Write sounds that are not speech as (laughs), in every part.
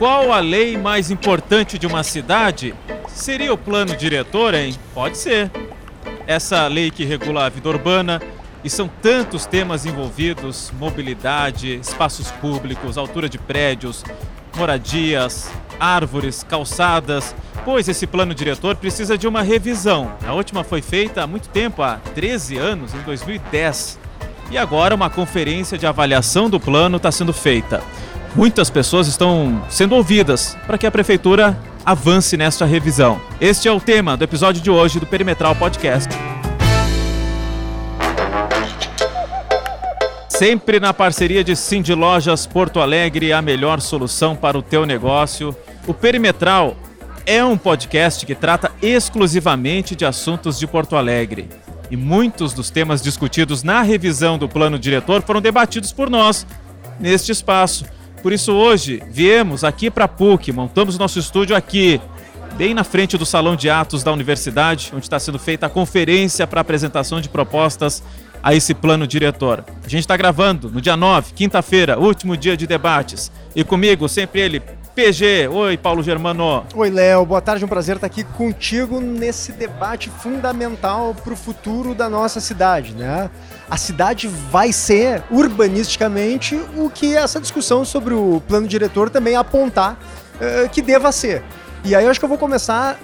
Qual a lei mais importante de uma cidade? Seria o plano diretor, hein? Pode ser. Essa lei que regula a vida urbana, e são tantos temas envolvidos: mobilidade, espaços públicos, altura de prédios, moradias, árvores, calçadas. Pois esse plano diretor precisa de uma revisão. A última foi feita há muito tempo, há 13 anos, em 2010. E agora uma conferência de avaliação do plano está sendo feita. Muitas pessoas estão sendo ouvidas para que a prefeitura avance nesta revisão. Este é o tema do episódio de hoje do Perimetral Podcast. Sempre na parceria de Cindy Lojas Porto Alegre, a melhor solução para o teu negócio. O Perimetral é um podcast que trata exclusivamente de assuntos de Porto Alegre. E muitos dos temas discutidos na revisão do plano diretor foram debatidos por nós neste espaço. Por isso hoje viemos aqui para PUC, montamos nosso estúdio aqui, bem na frente do salão de atos da universidade, onde está sendo feita a conferência para apresentação de propostas a esse plano diretor. A gente está gravando no dia 9, quinta-feira, último dia de debates. E comigo, sempre ele, PG. Oi, Paulo Germano. Oi, Léo. Boa tarde, um prazer estar aqui contigo nesse debate fundamental para o futuro da nossa cidade, né? A cidade vai ser, urbanisticamente, o que essa discussão sobre o plano diretor também apontar uh, que deva ser. E aí eu acho que eu vou começar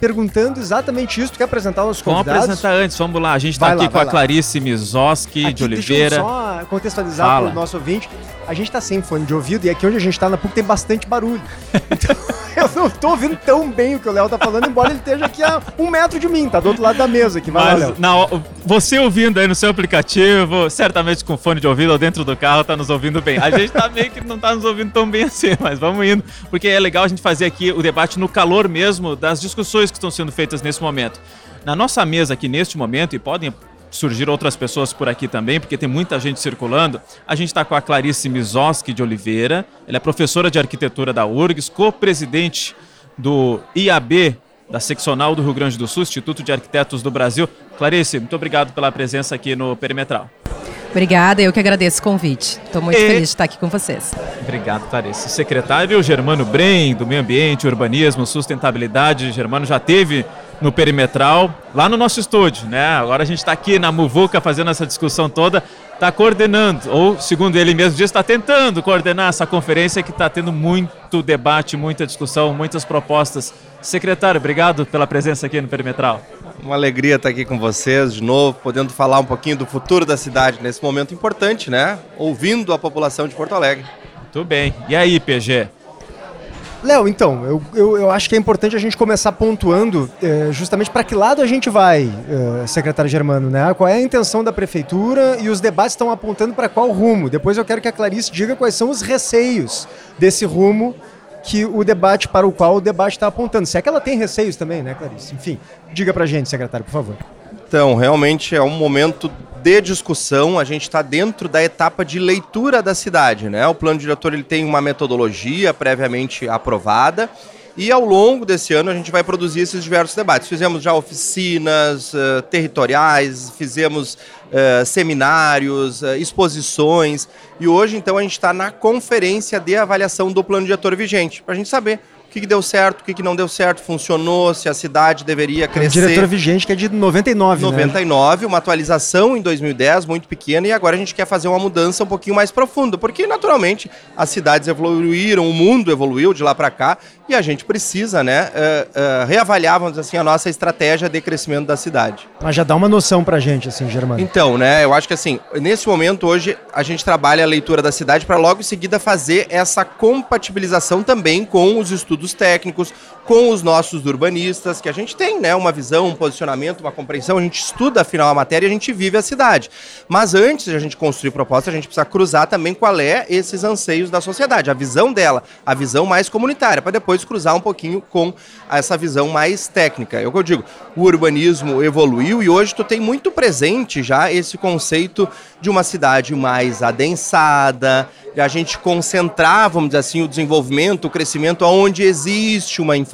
perguntando exatamente isso. Tu quer apresentar os convidados? Vamos apresentar antes, vamos lá. A gente está aqui lá, com a Clarice Mizoski de Oliveira. Deixa eu só contextualizar para o nosso ouvinte. A gente está sem fone de ouvido e aqui onde a gente está na PUC tem bastante barulho. Então, (laughs) não estou ouvindo tão bem o que o Léo está falando, embora ele esteja aqui a um metro de mim, tá do outro lado da mesa aqui. Vai Mas, lá, Léo. Na, você ouvindo aí no seu aplicativo, certamente com fone de ouvido ou dentro do carro, está nos ouvindo bem. A gente está meio que não está nos ouvindo tão bem assim, mas vamos indo, porque é legal a gente fazer aqui o debate no calor mesmo das discussões que estão sendo feitas nesse momento. Na nossa mesa aqui neste momento, e podem surgir outras pessoas por aqui também, porque tem muita gente circulando. A gente está com a Clarice Mizoski de Oliveira, ela é professora de arquitetura da URGS, co-presidente do IAB, da seccional do Rio Grande do Sul, Instituto de Arquitetos do Brasil. Clarice, muito obrigado pela presença aqui no Perimetral. Obrigada, eu que agradeço o convite. Estou muito e... feliz de estar aqui com vocês. Obrigado, Clarice. Secretário Germano Brem, do Meio Ambiente, Urbanismo, Sustentabilidade. Germano já teve no Perimetral, lá no nosso estúdio, né? Agora a gente está aqui na Muvuca fazendo essa discussão toda, está coordenando, ou segundo ele mesmo diz, está tentando coordenar essa conferência que está tendo muito debate, muita discussão, muitas propostas. Secretário, obrigado pela presença aqui no Perimetral. Uma alegria estar aqui com vocês de novo, podendo falar um pouquinho do futuro da cidade nesse momento importante, né? Ouvindo a população de Porto Alegre. Muito bem. E aí, PG? Léo, então, eu, eu, eu, acho que é importante a gente começar pontuando é, justamente para que lado a gente vai, é, secretário Germano, né? Qual é a intenção da prefeitura e os debates estão apontando para qual rumo. Depois eu quero que a Clarice diga quais são os receios desse rumo que o debate para o qual o debate está apontando. Se é que ela tem receios também, né, Clarice? Enfim, diga para a gente, secretário, por favor. Então, realmente é um momento de discussão, a gente está dentro da etapa de leitura da cidade, né? O plano diretor ele tem uma metodologia previamente aprovada e ao longo desse ano a gente vai produzir esses diversos debates. Fizemos já oficinas uh, territoriais, fizemos uh, seminários, uh, exposições e hoje então a gente está na conferência de avaliação do plano diretor vigente para a gente saber que, que deu certo, o que, que não deu certo, funcionou, se a cidade deveria crescer. É um diretor vigente que é de 99, 99, né? uma atualização em 2010 muito pequena e agora a gente quer fazer uma mudança um pouquinho mais profunda, porque naturalmente as cidades evoluíram, o mundo evoluiu de lá para cá e a gente precisa, né, uh, uh, reavaliar, vamos dizer assim, a nossa estratégia de crescimento da cidade. Mas já dá uma noção pra gente, assim, Germano. Então, né, eu acho que assim, nesse momento hoje a gente trabalha a leitura da cidade para logo em seguida fazer essa compatibilização também com os estudos técnicos, com os nossos urbanistas, que a gente tem, né, uma visão, um posicionamento, uma compreensão, a gente estuda afinal a matéria e a gente vive a cidade. Mas antes de a gente construir proposta, a gente precisa cruzar também qual é esses anseios da sociedade, a visão dela, a visão mais comunitária, para depois cruzar um pouquinho com essa visão mais técnica. É o que eu digo, o urbanismo evoluiu e hoje tu tem muito presente já esse conceito de uma cidade mais adensada, de a gente concentrar, vamos dizer assim, o desenvolvimento, o crescimento onde existe uma infraestrutura,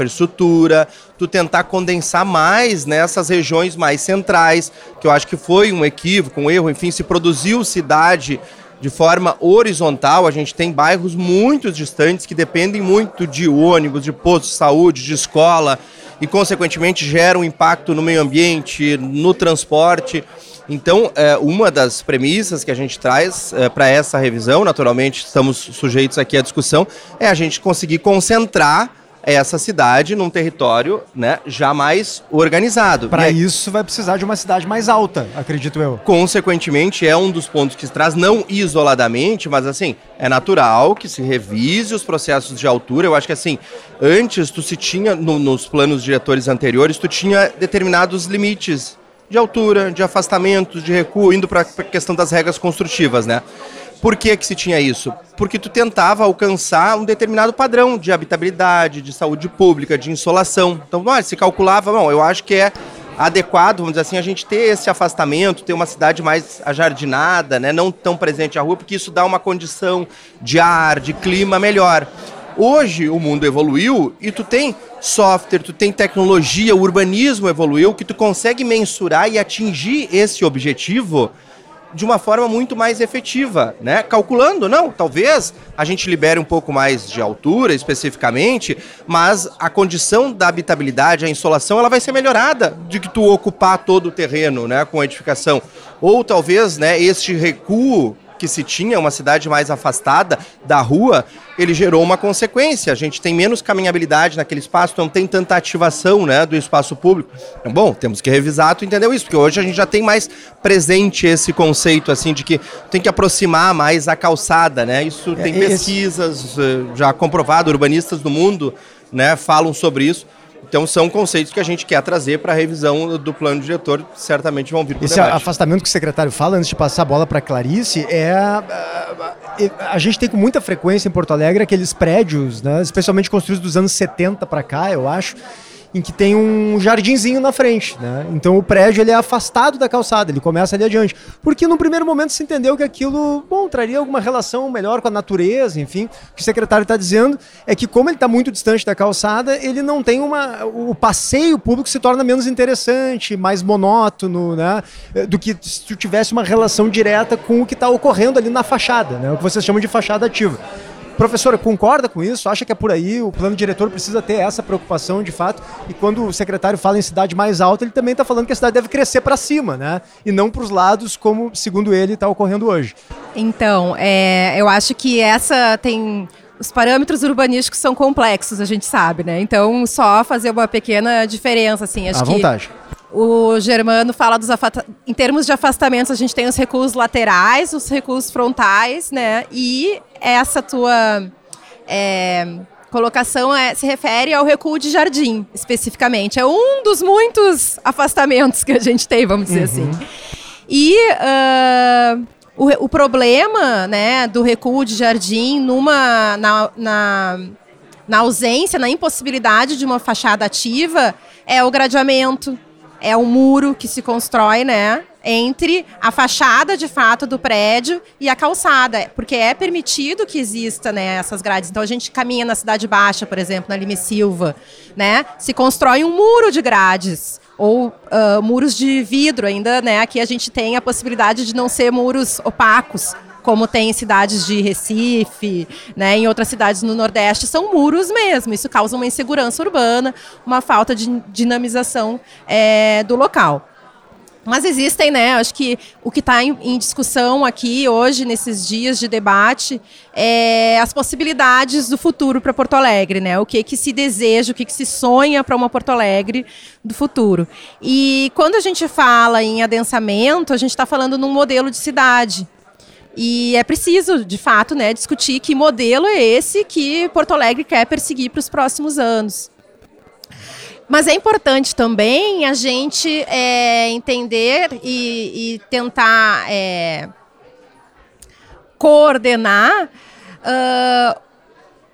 tu tentar condensar mais nessas regiões mais centrais, que eu acho que foi um equívoco, um erro, enfim, se produziu cidade de forma horizontal, a gente tem bairros muito distantes que dependem muito de ônibus, de posto de saúde, de escola e, consequentemente, geram impacto no meio ambiente, no transporte. Então, é, uma das premissas que a gente traz é, para essa revisão, naturalmente estamos sujeitos aqui à discussão, é a gente conseguir concentrar essa cidade num território né, jamais organizado. Para isso vai precisar de uma cidade mais alta, acredito eu. Consequentemente, é um dos pontos que se traz, não isoladamente, mas assim, é natural que se revise os processos de altura. Eu acho que assim, antes tu se tinha, no, nos planos diretores anteriores, tu tinha determinados limites de altura, de afastamento, de recuo, indo para a questão das regras construtivas, né? Por que, que se tinha isso? Porque tu tentava alcançar um determinado padrão de habitabilidade, de saúde pública, de insolação. Então, se calculava, bom, eu acho que é adequado, vamos dizer assim, a gente ter esse afastamento, ter uma cidade mais ajardinada, né, não tão presente à rua, porque isso dá uma condição de ar, de clima melhor. Hoje o mundo evoluiu e tu tem software, tu tem tecnologia, o urbanismo evoluiu, que tu consegue mensurar e atingir esse objetivo de uma forma muito mais efetiva, né? Calculando, não, talvez a gente libere um pouco mais de altura especificamente, mas a condição da habitabilidade, a insolação, ela vai ser melhorada de que tu ocupar todo o terreno, né, com a edificação. Ou talvez, né, este recuo que se tinha, uma cidade mais afastada da rua, ele gerou uma consequência. A gente tem menos caminhabilidade naquele espaço, não tem tanta ativação né, do espaço público. Então, bom, temos que revisar, tu entendeu isso? Porque hoje a gente já tem mais presente esse conceito assim de que tem que aproximar mais a calçada, né? Isso tem é, pesquisas eh, já comprovado, urbanistas do mundo né, falam sobre isso. Então são conceitos que a gente quer trazer para a revisão do plano diretor, certamente vão vir para Esse debate. afastamento que o secretário fala, antes de passar a bola para Clarice, é a, a, a, gente tem com muita frequência em Porto Alegre aqueles prédios, né, especialmente construídos dos anos 70 para cá, eu acho, em que tem um jardinzinho na frente, né? Então o prédio ele é afastado da calçada, ele começa ali adiante. Porque no primeiro momento se entendeu que aquilo, bom, traria alguma relação melhor com a natureza, enfim. O que o secretário está dizendo é que como ele está muito distante da calçada, ele não tem uma... O passeio público se torna menos interessante, mais monótono, né? Do que se tivesse uma relação direta com o que está ocorrendo ali na fachada, né? O que vocês chamam de fachada ativa. Professora, concorda com isso? Acha que é por aí? O plano diretor precisa ter essa preocupação de fato? E quando o secretário fala em cidade mais alta, ele também está falando que a cidade deve crescer para cima, né? E não para os lados, como, segundo ele, está ocorrendo hoje. Então, é, eu acho que essa tem os parâmetros urbanísticos são complexos, a gente sabe, né? Então, só fazer uma pequena diferença, assim, acho à que... vontade. O Germano fala dos em termos de afastamentos, a gente tem os recuos laterais, os recuos frontais, né? E essa tua é, colocação é, se refere ao recuo de jardim, especificamente. É um dos muitos afastamentos que a gente tem, vamos dizer uhum. assim. E uh, o, o, problema né, do recuo de jardim numa, na, na, na ausência, na impossibilidade de uma fachada ativa é o gradeamento é o muro que se constrói, né? Entre a fachada de fato do prédio e a calçada, porque é permitido que exista né, essas grades. Então a gente caminha na Cidade Baixa, por exemplo, na Lime Silva, né? Se constrói um muro de grades ou uh, muros de vidro ainda, né? Aqui a gente tem a possibilidade de não ser muros opacos, como tem em cidades de Recife, né, em outras cidades no Nordeste, são muros mesmo. Isso causa uma insegurança urbana, uma falta de dinamização é, do local. Mas existem, né? Acho que o que está em, em, discussão aqui hoje, nesses dias de debate, é as possibilidades do futuro para Porto Alegre, né? O que, que se deseja, o que, que se sonha para uma Porto Alegre do futuro. E quando a gente fala em adensamento, a gente está falando num modelo de cidade. E é preciso, de fato, né, discutir que modelo é esse que Porto Alegre quer perseguir para os próximos anos. Mas é importante também a gente é, entender e, e tentar é, coordenar uh,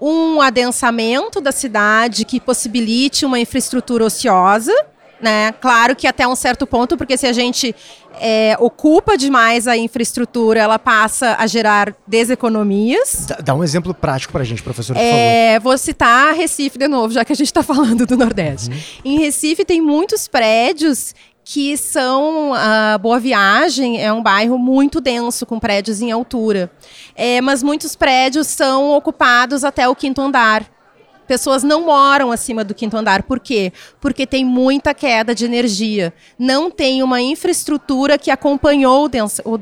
um adensamento da cidade que possibilite uma infraestrutura ociosa né? Claro que até um certo ponto, porque se a gente é, ocupa demais a infraestrutura, ela passa a gerar deseconomias. Dá, um exemplo prático para a gente, professor, por é, favor. Vou citar Recife de novo, já que a gente está (laughs) falando do Nordeste. Uhum. Em Recife tem muitos prédios que são a Boa Viagem é um bairro muito denso com prédios em altura, é, mas muitos prédios são ocupados até o quinto andar. Pessoas não moram acima do quinto andar. Por quê? Porque tem muita queda de energia. Não tem uma infraestrutura que acompanhou o, dens o,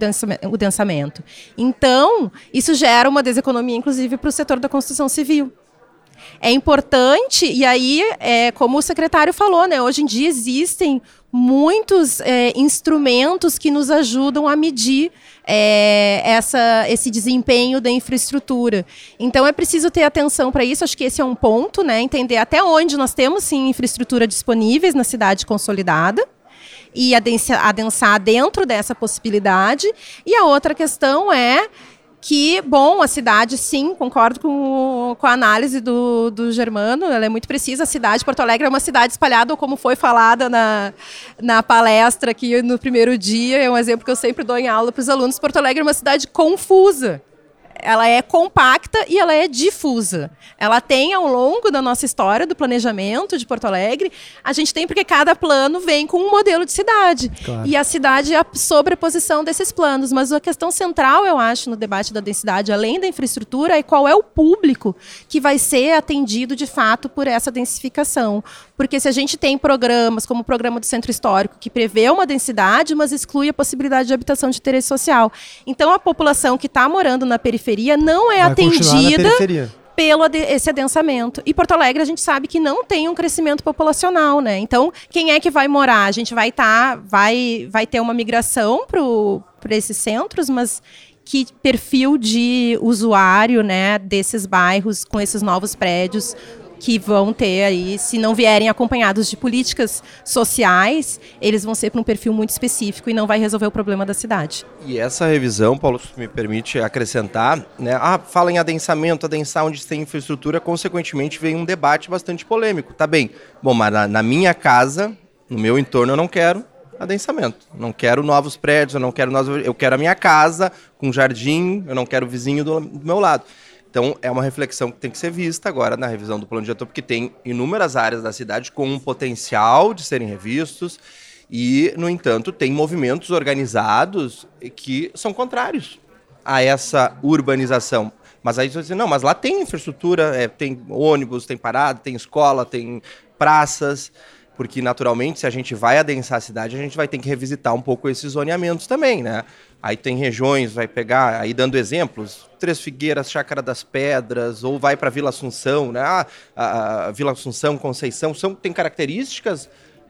o densamento. Então, isso gera uma deseconomia, inclusive, para o setor da construção civil. É importante, e aí, é, como o secretário falou, né, hoje em dia existem muitos é, instrumentos que nos ajudam a medir é, essa, esse desempenho da infraestrutura. Então é preciso ter atenção para isso. Acho que esse é um ponto, né? Entender até onde nós temos sim infraestrutura disponíveis na cidade consolidada e adensar, dentro dessa possibilidade. E a outra questão é que, bom, a cidade, sim, concordo com, com a análise do, do Germano, ela é muito precisa. A cidade de Porto Alegre é uma cidade espalhada, como foi falada na, na palestra aqui no primeiro dia, é um exemplo que eu sempre dou em aula para os alunos. Porto Alegre é uma cidade confusa ela é compacta e ela é difusa. Ela tem ao longo da nossa história do planejamento de Porto Alegre, a gente tem porque cada plano vem com um modelo de cidade. Claro. E a cidade é a sobreposição desses planos. Mas a questão central, eu acho, no debate da densidade, além da infraestrutura, é qual é o público que vai ser atendido de fato por essa densificação. Porque se a gente tem programas, como o programa do Centro Histórico, que prevê uma densidade, mas exclui a possibilidade de habitação de interesse social. Então a população que está morando na periferia não é Vai atendida pelo esse adensamento. E Porto Alegre a gente sabe que não tem um crescimento populacional, né? Então, quem é que vai morar? A gente vai estar, tá, vai, vai ter uma migração para esses centros, mas que perfil de usuário, né, desses bairros com esses novos prédios que vão ter aí, se não vierem acompanhados de políticas sociais, eles vão ser para um perfil muito específico e não vai resolver o problema da cidade. E essa revisão, Paulo, se me permite acrescentar, né? Ah, fala em adensamento, adensar onde tem infraestrutura, consequentemente vem um debate bastante polêmico. Tá bem. Bom, mas na, na minha casa, no meu entorno, eu não quero adensamento. Não quero novos prédios, eu não quero novos, eu quero a minha casa com jardim, eu não quero o vizinho do, do meu lado. Então, é uma reflexão que tem que ser vista agora na revisão do plano diretor, porque tem inúmeras áreas da cidade com um potencial de serem revistos e, no entanto, tem movimentos organizados que são contrários a essa urbanização. Mas aí você diz, não, mas lá tem infraestrutura, é, tem ônibus, tem parada, tem escola, tem praças porque naturalmente se a gente vai adensar a cidade, a gente vai ter que revisitar um pouco esses zoneamentos também, né? Aí tem regiões, vai pegar, aí dando exemplos, Três Figueiras, Chácara das Pedras, ou vai para Vila Assunção, né? Ah, a, a Vila Assunção, Conceição, são, tem características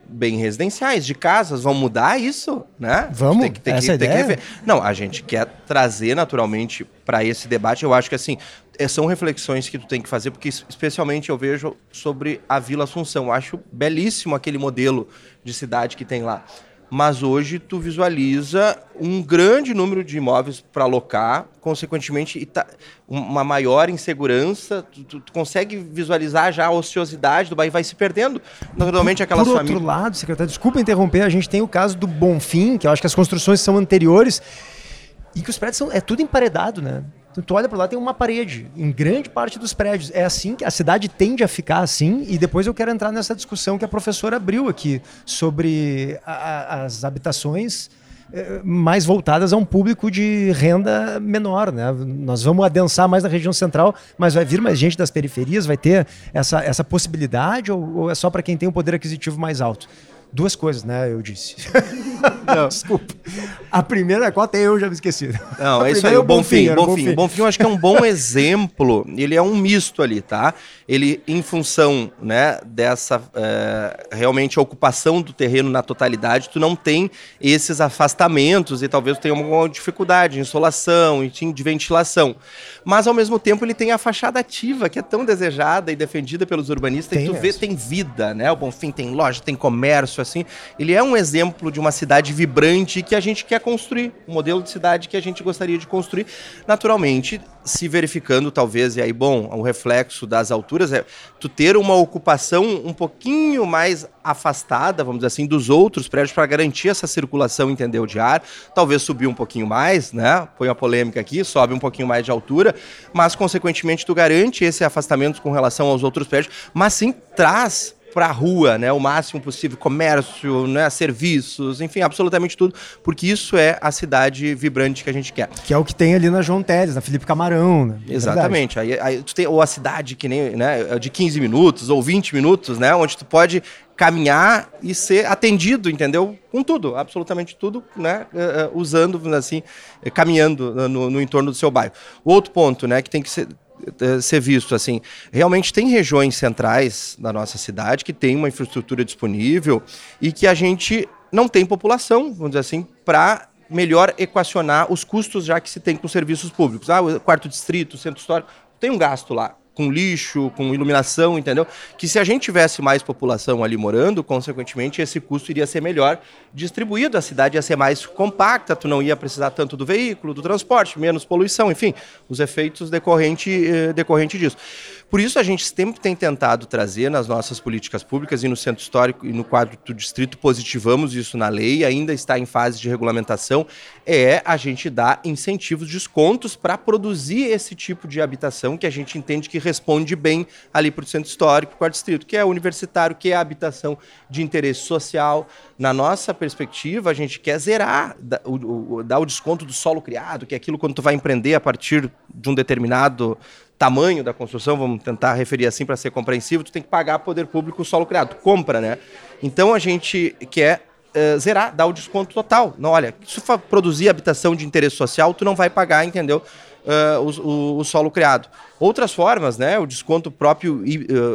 bem residenciais, de casas, vão mudar isso, né? Vamos, tem que, tem essa que, ideia? Tem que Não, a gente quer trazer naturalmente para esse debate, eu acho que assim, é, são reflexões que tu tem que fazer, porque especialmente eu vejo sobre a Vila Assunção. Eu acho belíssimo aquele modelo de cidade que tem lá. Mas hoje tu visualiza um grande número de imóveis para alocar, consequentemente tá, uma maior insegurança. Tu, tu, tu, consegue visualizar já a ociosidade do bairro vai se perdendo. Naturalmente aquelas Por outro lado, secretário, desculpa interromper, a gente tem o caso do Bonfim, que eu acho que as construções são anteriores e que os prédios são é tudo emparedado, né? Tu olha para lá, tem uma parede em grande parte dos prédios. É assim que a cidade tende a ficar assim. E depois eu quero entrar nessa discussão que a professora abriu aqui sobre a, as habitações eh, mais voltadas a um público de renda menor, né? Nós vamos adensar mais na região central, mas vai vir mais gente das periferias, vai ter essa, essa possibilidade ou, ou é só para quem tem um poder aquisitivo mais alto? Duas coisas, né? Eu disse. (laughs) Não. Desculpa. A primeira, qual até eu já me esqueci. Não, é isso aí, é o Bonfim. Bonfim, Bonfim. Bonfim. Bonfim eu acho que é um bom (laughs) exemplo. Ele é um misto ali, tá? Ele, em função né, dessa é, realmente ocupação do terreno na totalidade, tu não tem esses afastamentos e talvez tenha alguma dificuldade de insolação, de ventilação. Mas, ao mesmo tempo, ele tem a fachada ativa, que é tão desejada e defendida pelos urbanistas, tem e tu vê, tem vida, né? O Bonfim tem loja, tem comércio, assim, ele é um exemplo de uma cidade vibrante que a gente quer construir, um modelo de cidade que a gente gostaria de construir, naturalmente se verificando talvez, e aí, bom, o reflexo das alturas é tu ter uma ocupação um pouquinho mais afastada, vamos dizer assim, dos outros prédios para garantir essa circulação, entendeu, de ar, talvez subir um pouquinho mais, né, põe a polêmica aqui, sobe um pouquinho mais de altura, mas consequentemente tu garante esse afastamento com relação aos outros prédios, mas sim traz para a rua, né, o máximo possível, comércio, né, serviços, enfim, absolutamente tudo, porque isso é a cidade vibrante que a gente quer. Que é o que tem ali na João Teles, na Felipe Camarão, né? É Exatamente. Aí, aí, tu tem ou a cidade que nem, né, de 15 minutos ou 20 minutos, né, onde tu pode caminhar e ser atendido, entendeu? Com tudo, absolutamente tudo, né? Uh, usando, assim, caminhando no, no, entorno do seu bairro. O outro ponto, né, que tem que ser, ser visto assim, realmente tem regiões centrais da nossa cidade que tem uma infraestrutura disponível e que a gente não tem população, vamos dizer assim, para melhor equacionar os custos já que se tem com serviços públicos. Ah, o quarto distrito, centro histórico, tem um gasto lá com lixo, com iluminação, entendeu? Que se a gente tivesse mais população ali morando, consequentemente esse custo iria ser melhor distribuído, a cidade ia ser mais compacta, tu não ia precisar tanto do veículo, do transporte, menos poluição, enfim, os efeitos decorrente, eh, decorrente disso. Por isso a gente sempre tem tentado trazer nas nossas políticas públicas e no centro histórico e no quadro do distrito positivamos isso na lei, ainda está em fase de regulamentação, é a gente dar incentivos, descontos para produzir esse tipo de habitação que a gente entende que responde bem ali para o centro histórico, quadro distrito, que é universitário, que é habitação de interesse social. Na nossa perspectiva, a gente quer zerar, dar o, o, dar o desconto do solo criado, que é aquilo quando tu vai empreender a partir de um determinado tamanho da construção, vamos tentar referir assim para ser compreensível, tu tem que pagar poder público o solo criado, compra, né? Então a gente quer uh, zerar, dar o desconto total. Não, olha, se for produzir habitação de interesse social, tu não vai pagar, entendeu? Uh, o, o, o, solo criado. Outras formas, né? O desconto próprio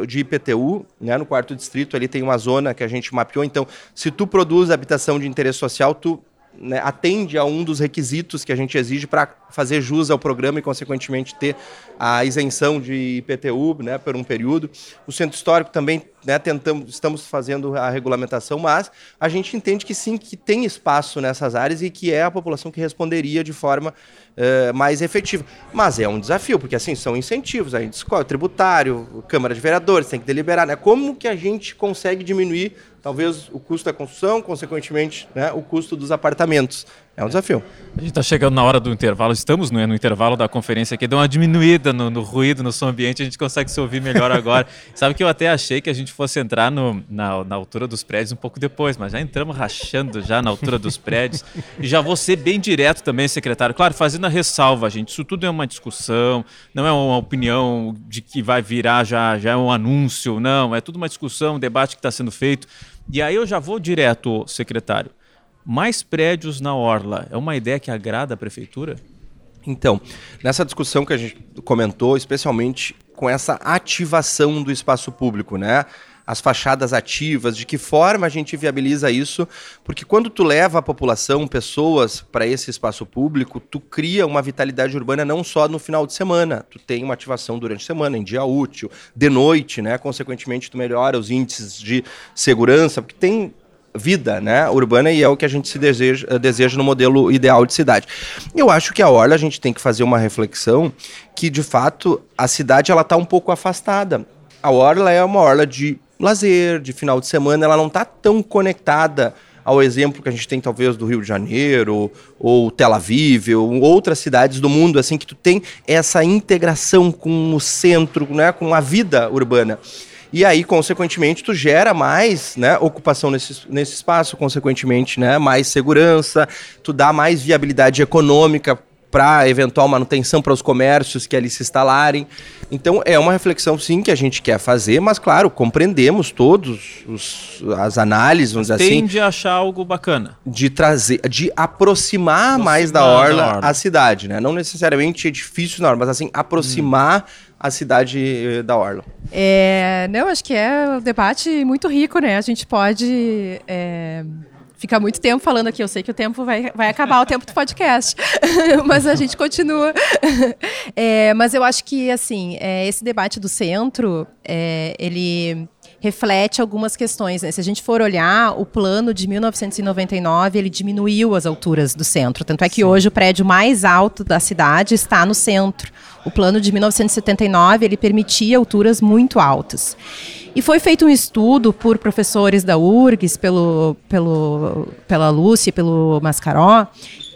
de IPTU, né? No quarto distrito ali tem uma zona que a gente mapeou. Então, se tu produz habitação de interesse social, tu né, atende a um dos requisitos que a gente exige para fazer jus ao programa e, consequentemente, ter a isenção de IPTU né, por um período. O Centro Histórico também né, tentamos, estamos fazendo a regulamentação, mas a gente entende que sim, que tem espaço nessas áreas e que é a população que responderia de forma uh, mais efetiva. Mas é um desafio, porque assim, são incentivos, a gente escolhe tributário, Câmara de Vereadores, tem que deliberar, né? Como que a gente consegue diminuir talvez o custo da construção, consequentemente, né, o custo dos apartamentos. É um desafio. A gente está chegando na hora do intervalo, estamos no, no intervalo da conferência aqui, deu uma diminuída no, no, ruído, no som ambiente, a gente consegue se ouvir melhor agora. (laughs) Sabe que eu até achei que a gente fosse entrar no, na, na altura dos prédios um pouco depois, mas já entramos rachando já na altura dos prédios. E já vou ser bem direto também, secretário. Claro, fazendo a ressalva, gente, isso tudo é uma discussão, não é uma opinião de que vai virar já, já é um anúncio, não, é tudo uma discussão, um debate que está sendo feito. E aí eu já vou direto, secretário. Mais prédios na Orla é uma ideia que agrada a prefeitura? Então, nessa discussão que a gente comentou, especialmente com essa ativação do espaço público, né? As fachadas ativas, de que forma a gente viabiliza isso? Porque quando tu leva a população, pessoas para esse espaço público, tu cria uma vitalidade urbana não só no final de semana, tu tem uma ativação durante a semana, em dia útil, de noite, né? Consequentemente, tu melhora os índices de segurança, porque tem vida né, urbana e é o que a gente se deseja, eh, deseja no modelo ideal de cidade. Eu acho que a Orla a gente tem que fazer uma reflexão que, de fato, a cidade ela está um pouco afastada. A Orla é uma orla de lazer, de final de semana, ela não está tão conectada ao exemplo que a gente tem talvez do Rio de Janeiro ou Tel Aviv ou outras cidades do mundo assim que tu tem essa integração com o centro, né, com a vida urbana. E aí, consequentemente, tu gera mais né, ocupação nesse, nesse espaço, consequentemente, né, mais segurança, tu dá mais viabilidade econômica para eventual manutenção para os comércios que ali se instalarem. Então é uma reflexão sim que a gente quer fazer, mas claro, compreendemos todos os, as análises, vamos dizer assim. Tende a achar algo bacana. De trazer, de aproximar, aproximar mais da orla, da orla, a cidade, né? Não necessariamente edifícios na orla, mas assim, aproximar hum a cidade eh, da Orla? É, não, acho que é um debate muito rico, né? A gente pode é, ficar muito tempo falando aqui. Eu sei que o tempo vai, vai acabar, o tempo do podcast, (laughs) mas a gente continua. É, mas eu acho que, assim, é, esse debate do centro, é, ele reflete algumas questões. Né? Se a gente for olhar, o plano de 1999 ele diminuiu as alturas do centro. Tanto é que Sim. hoje o prédio mais alto da cidade está no centro. O plano de 1979 ele permitia alturas muito altas. E foi feito um estudo por professores da URGS, pelo, pelo, pela Lúcia, pelo Mascaró,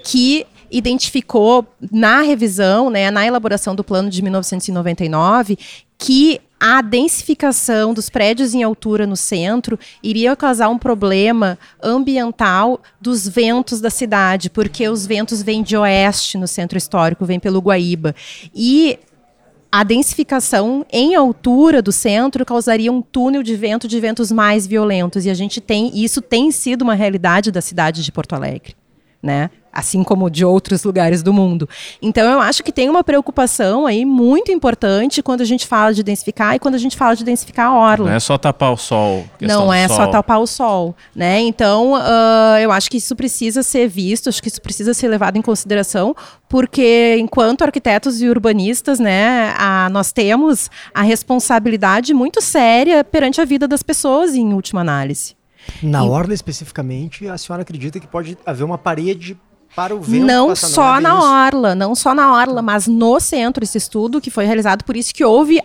que identificou na revisão, né, na elaboração do plano de 1999, que a densificação dos prédios em altura no centro iria causar um problema ambiental dos ventos da cidade, porque os ventos vêm de oeste no centro histórico, vêm pelo Guaíba. E a densificação em altura do centro causaria um túnel de vento de ventos mais violentos e a gente tem isso tem sido uma realidade da cidade de Porto Alegre, né? Assim como de outros lugares do mundo. Então eu acho que tem uma preocupação aí muito importante quando a gente fala de densificar e quando a gente fala de densificar a orla. Não é só tapar o sol. Não é sol. só tapar o sol, né? Então uh, eu acho que isso precisa ser visto, acho que isso precisa ser levado em consideração, porque enquanto arquitetos e urbanistas, né, a, nós temos a responsabilidade muito séria perante a vida das pessoas em última análise. Na orla especificamente, a senhora acredita que pode haver uma parede para o vento não só na orla, não só na orla, mas no centro esse estudo que foi realizado, por isso que houve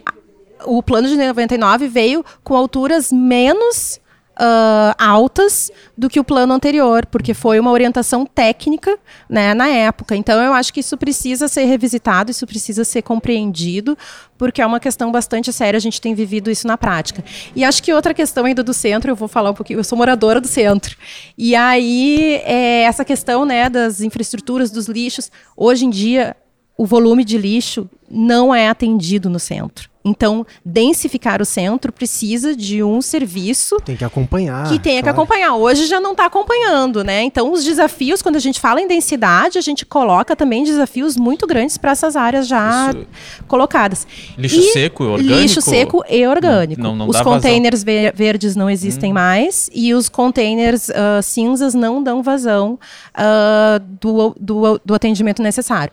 o plano de 99 veio com alturas menos uh, altas do que o plano anterior, porque foi uma orientação técnica né, na época. Então, eu acho que isso precisa ser revisitado, isso precisa ser compreendido, porque é uma questão bastante séria, a gente tem vivido isso na prática. E acho que outra questão ainda do centro, eu vou falar um pouquinho, eu sou moradora do centro. E aí, é, essa questão né, das infraestruturas, dos lixos, hoje em dia, o volume de lixo não é atendido no centro. Então, densificar o centro precisa de um serviço. Tem que acompanhar. Que tenha claro. que acompanhar. Hoje já não está acompanhando, né? Então, os desafios, quando a gente fala em densidade, a gente coloca também desafios muito grandes para essas áreas já Isso. colocadas. Lixo e seco e orgânico? Lixo seco e orgânico. Não, não, não os containers ver verdes não existem hum. mais e os containers uh, cinzas não dão vazão uh, do, do, do atendimento necessário.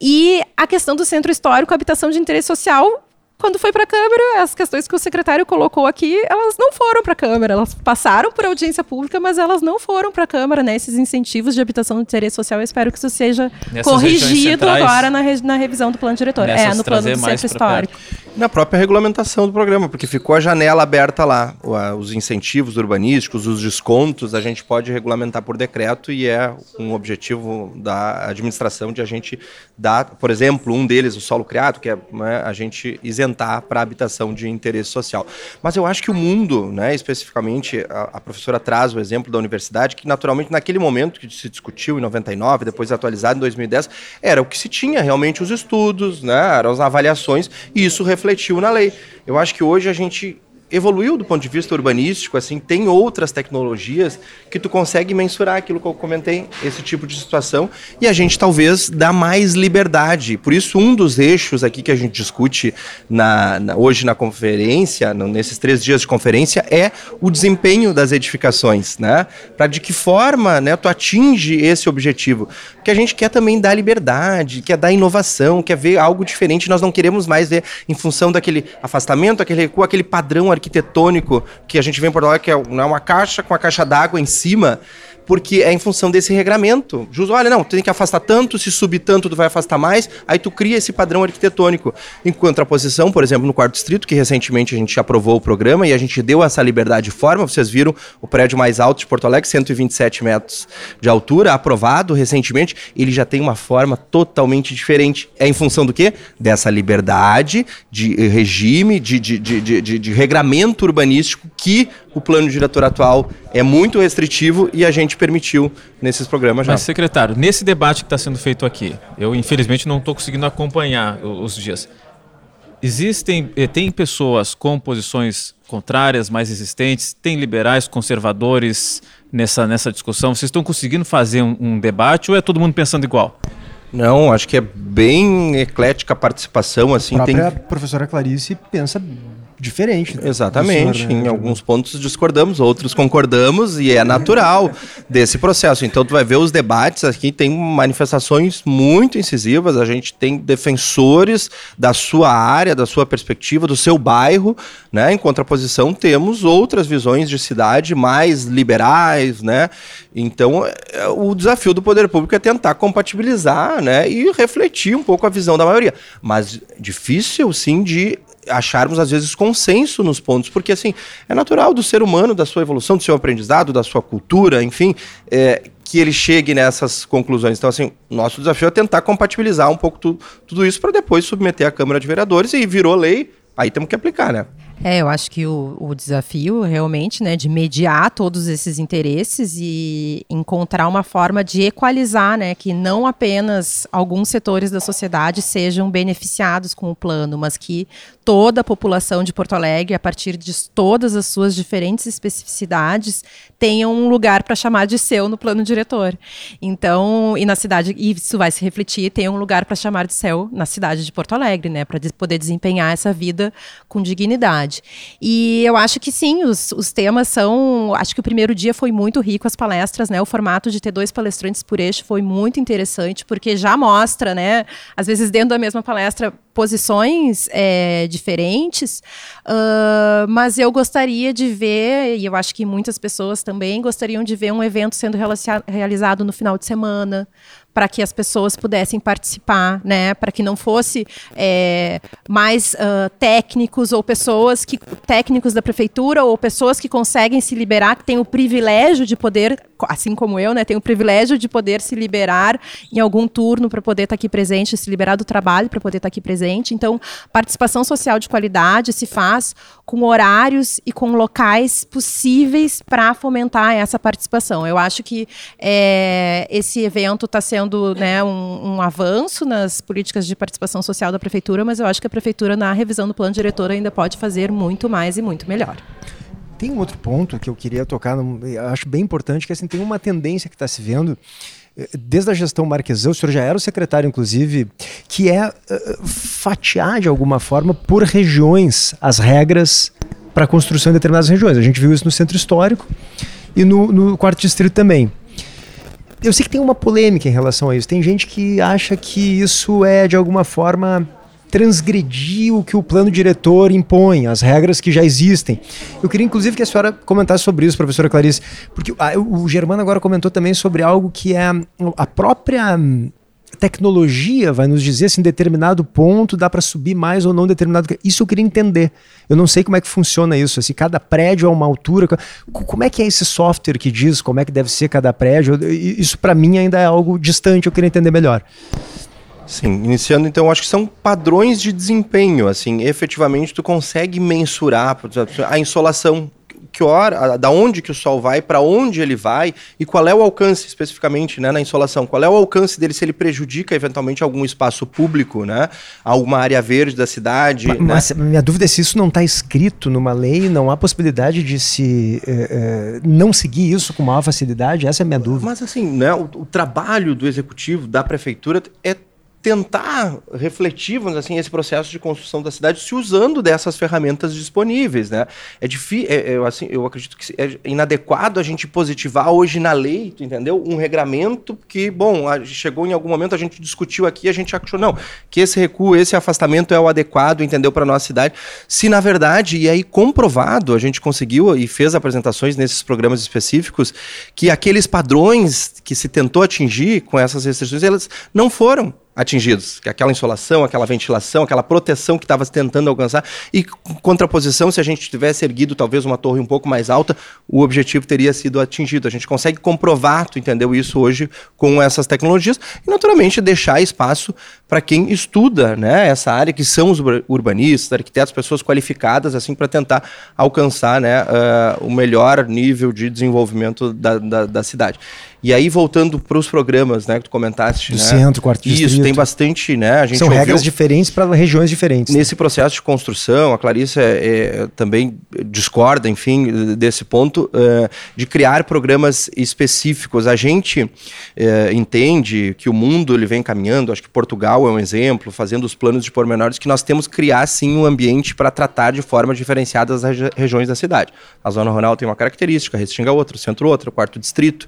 E a questão do centro histórico, habitação de interesse social, quando foi para a Câmara, as questões que o secretário colocou aqui, elas não foram para a Câmara. Elas passaram por audiência pública, mas elas não foram para a Câmara, né? Esses incentivos de habitação de interesse social, eu espero que isso seja Nessas corrigido agora na, re na, revisão do plano diretor. é, no plano do centro histórico. Na própria regulamentação do programa, porque ficou a janela aberta lá. Os incentivos urbanísticos, os descontos, a gente pode regulamentar por decreto e é um objetivo da administração de a gente dar, por exemplo, um deles, o solo criado, que é né, a gente isentar para a habitação de interesse social. Mas eu acho que o mundo, né, especificamente, a, a, professora traz o exemplo da universidade, que naturalmente naquele momento que se discutiu em 99, depois atualizado em 2010, era o que se tinha realmente os estudos, né, eram as avaliações, e isso refletiu na lei. Eu acho que hoje a gente evoluiu do ponto de vista urbanístico, assim, tem outras tecnologias que tu consegue mensurar aquilo que eu comentei, esse tipo de situação, e a gente talvez dá mais liberdade. Por isso, um dos eixos aqui que a gente discute na, na, hoje na conferência, no, nesses três dias de conferência, é o desempenho das edificações, né? Para de que forma né, tu atinge esse objetivo. Porque a gente quer também dar liberdade, quer dar inovação, quer ver algo diferente, nós não queremos mais ver em função daquele afastamento, aquele recuo, aquele padrão arquitetônico que a gente vê Porto Alegre, que é uma caixa com a caixa d'água em cima porque é em função desse regramento. Justo, olha, não, tu tem que afastar tanto, se subir tanto, tu vai afastar mais, aí tu cria esse padrão arquitetônico. Em contraposição, por exemplo, no quarto distrito, que recentemente a gente aprovou o programa e a gente deu essa liberdade de forma, vocês viram o prédio mais alto de Porto Alegre, 127 metros de altura, aprovado recentemente, ele já tem uma forma totalmente diferente. É em função do quê? Dessa liberdade de regime, de, de, de, de, de regramento urbanístico que o plano diretor atual é muito restritivo e a gente permitiu nesses programas já. Mas, secretário, nesse debate que está sendo feito aqui, eu infelizmente não estou conseguindo acompanhar os dias. Existem, eh, tem pessoas com posições contrárias, mais resistentes, tem liberais, conservadores nessa, nessa discussão. Vocês estão conseguindo fazer um, um debate ou é todo mundo pensando igual? Não, acho que é bem eclética a participação. Assim, a própria tem... professora Clarice pensa diferente. Exatamente. Senhor, né? Em alguns pontos discordamos, outros concordamos e é natural desse processo. Então tu vai ver os debates aqui tem manifestações muito incisivas. A gente tem defensores da sua área, da sua perspectiva, do seu bairro, né? Em contraposição temos outras visões de cidade mais liberais, né? Então é, o desafio do poder público é tentar compatibilizar, né? E refletir um pouco a visão da maioria. Mas difícil sim de acharmos às vezes consenso nos pontos, porque assim é natural do ser humano, da sua evolução, do seu aprendizado, da sua cultura, enfim, é, que ele chegue nessas conclusões. Então, assim, nosso desafio é tentar compatibilizar um pouco tu, tudo isso para depois submeter à Câmara de Vereadores e virou lei, aí temos que aplicar, né? É, eu acho que o, o, desafio realmente, né, de mediar todos esses interesses e encontrar uma forma de equalizar, né, que não apenas alguns setores da sociedade sejam beneficiados com o plano, mas que toda a população de Porto Alegre, a partir de todas as suas diferentes especificidades, tenha um lugar para chamar de seu no plano diretor. Então, e na cidade, e isso vai se refletir, tem um lugar para chamar de seu na cidade de Porto Alegre, né, para poder desempenhar essa vida com dignidade. E eu acho que sim, os, os temas são. Acho que o primeiro dia foi muito rico as palestras, né? O formato de ter dois palestrantes por eixo foi muito interessante, porque já mostra, né? Às vezes dentro da mesma palestra posições é, diferentes, uh, mas eu gostaria de ver, e eu acho que muitas pessoas também gostariam de ver um evento sendo realizado no final de semana, para que as pessoas pudessem participar, né? Para que não fosse é, mais uh, técnicos ou pessoas que técnicos da prefeitura ou pessoas que conseguem se liberar, que têm o privilégio de poder, assim como eu, né? Tem o privilégio de poder se liberar em algum turno para poder estar tá aqui presente, se liberar do trabalho para poder estar tá aqui presente. Então, participação social de qualidade se faz com horários e com locais possíveis para fomentar essa participação. Eu acho que é, esse evento está sendo sendo né, um, um, avanço nas políticas de participação social da prefeitura, mas eu acho que a prefeitura, na revisão do plano diretor, ainda pode fazer muito mais e muito melhor. Tem um outro ponto que eu queria tocar, acho bem importante, que assim, tem uma tendência que está se vendo eh, desde a gestão Marquesão, o senhor já era o secretário, inclusive, que é uh, fatiar de alguma forma por regiões as regras para a construção em determinadas regiões. A gente viu isso no centro histórico e no, no quarto distrito também. Eu sei que tem uma polêmica em relação a isso. Tem gente que acha que isso é, de alguma forma, transgredir o que o plano diretor impõe, as regras que já existem. Eu queria, inclusive, que a senhora comentasse sobre isso, professora Clarice, porque ah, o Germano agora comentou também sobre algo que é a própria tecnologia vai nos dizer se em determinado ponto dá para subir mais ou não determinado. Isso eu queria entender. Eu não sei como é que funciona isso. Se cada prédio é uma altura. Como é que é esse software que diz como é que deve ser cada prédio? Isso para mim ainda é algo distante. Eu queria entender melhor. Sim, iniciando então, acho que são padrões de desempenho, assim, efetivamente tu consegue mensurar, a insolação que hora, da onde que o sol vai, para onde ele vai e qual é o alcance especificamente, né, na insolação. Qual é o alcance dele se ele prejudica eventualmente algum espaço público, né, alguma área verde da cidade. Mas, né? mas minha dúvida é se isso não está escrito numa lei, não há possibilidade de se eh, eh, não seguir isso com maior facilidade. Essa é a minha dúvida. Mas assim, né, o, o trabalho do executivo da prefeitura é tentar refletir, vamos assim, esse processo de construção da cidade se usando dessas ferramentas disponíveis, né? É difícil, é, é, assim, eu acredito que é inadequado a gente positivar hoje na lei, entendeu? Um regramento que, bom, chegou em algum momento a gente discutiu aqui, a gente achou não, que esse recuo, esse afastamento é o adequado, entendeu, para nossa cidade. Se na verdade e aí comprovado, a gente conseguiu e fez apresentações nesses programas específicos que aqueles padrões que se tentou atingir com essas restrições, elas não foram atingidos, que aquela insolação, aquela ventilação, aquela proteção que estava tentando alcançar e contraposição, se a gente tivesse erguido talvez uma torre um pouco mais alta, o objetivo teria sido atingido. A gente consegue comprovar, tu entendeu isso hoje com essas tecnologias e naturalmente deixar espaço para quem estuda, né, essa área que são os urbanistas, arquitetos, pessoas qualificadas assim para tentar alcançar, né, uh, o melhor nível de desenvolvimento da, da, da cidade. E aí, voltando para os programas, né, que tu comentaste. Do né? centro, quarto Isso, distrito. tem bastante, né? A gente São regras diferentes para regiões diferentes. Né? Nesse né? processo de construção, a Clarice é, é, também discorda, enfim, desse ponto, uh, de criar programas específicos. A gente uh, entende que o mundo ele vem caminhando, acho que Portugal é um exemplo, fazendo os planos de pormenores, que nós temos que criar, sim, um ambiente para tratar de forma diferenciada as regi regiões da cidade. A zona rural tem uma característica, a Restinga outra, o centro outra, o quarto distrito.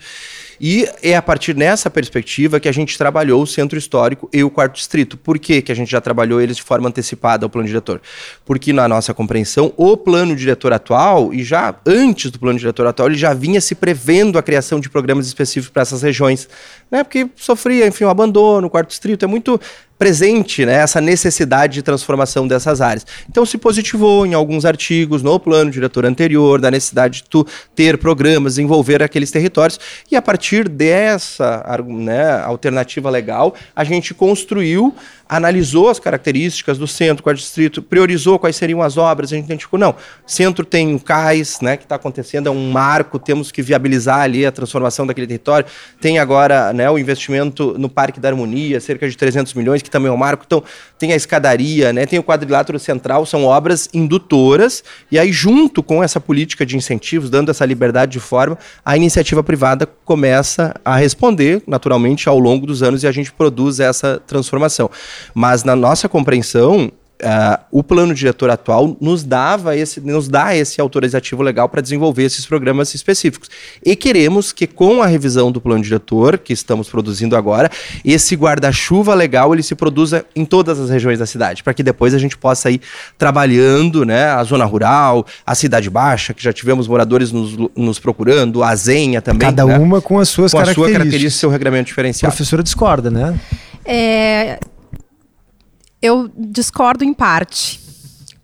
E é a partir dessa perspectiva que a gente trabalhou o centro histórico e o quarto distrito. Por que, que a gente já trabalhou eles de forma antecipada ao plano diretor? Porque na nossa compreensão, o plano diretor atual, e já antes do plano diretor atual, ele já vinha se prevendo a criação de programas específicos para essas regiões. Né? Porque sofria, enfim, o abandono, o quarto distrito. É muito presente né, essa necessidade de transformação dessas áreas. Então se positivou em alguns artigos no plano diretor anterior da necessidade de tu ter programas, envolver aqueles territórios e a partir dessa né, alternativa legal a gente construiu analisou as características do centro, qual distrito, priorizou quais seriam as obras, a gente identificou, não, centro tem o cais, né, que está acontecendo, é um marco, temos que viabilizar ali a transformação daquele território, tem agora, né, o investimento no Parque da Harmonia, cerca de 300 milhões, que também é um marco, então tem a escadaria, né, tem o quadrilátero central, são obras indutoras, e aí junto com essa política de incentivos, dando essa liberdade de forma, a iniciativa privada começa a responder, naturalmente, ao longo dos anos, e a gente produz essa transformação. Mas na nossa compreensão, Uh, o plano diretor atual nos dava esse, nos dá esse autorizativo legal para desenvolver esses programas específicos. E queremos que com a revisão do plano diretor que estamos produzindo agora, esse guarda-chuva legal ele se produza em todas as regiões da cidade, para que depois a gente possa ir trabalhando, né, a zona rural, a cidade baixa, que já tivemos moradores nos, nos procurando, a Zenha também. Cada né, uma com as suas com características. Com a sua característica e seu regramento diferenciado. A professora discorda, né? É, eu discordo em parte.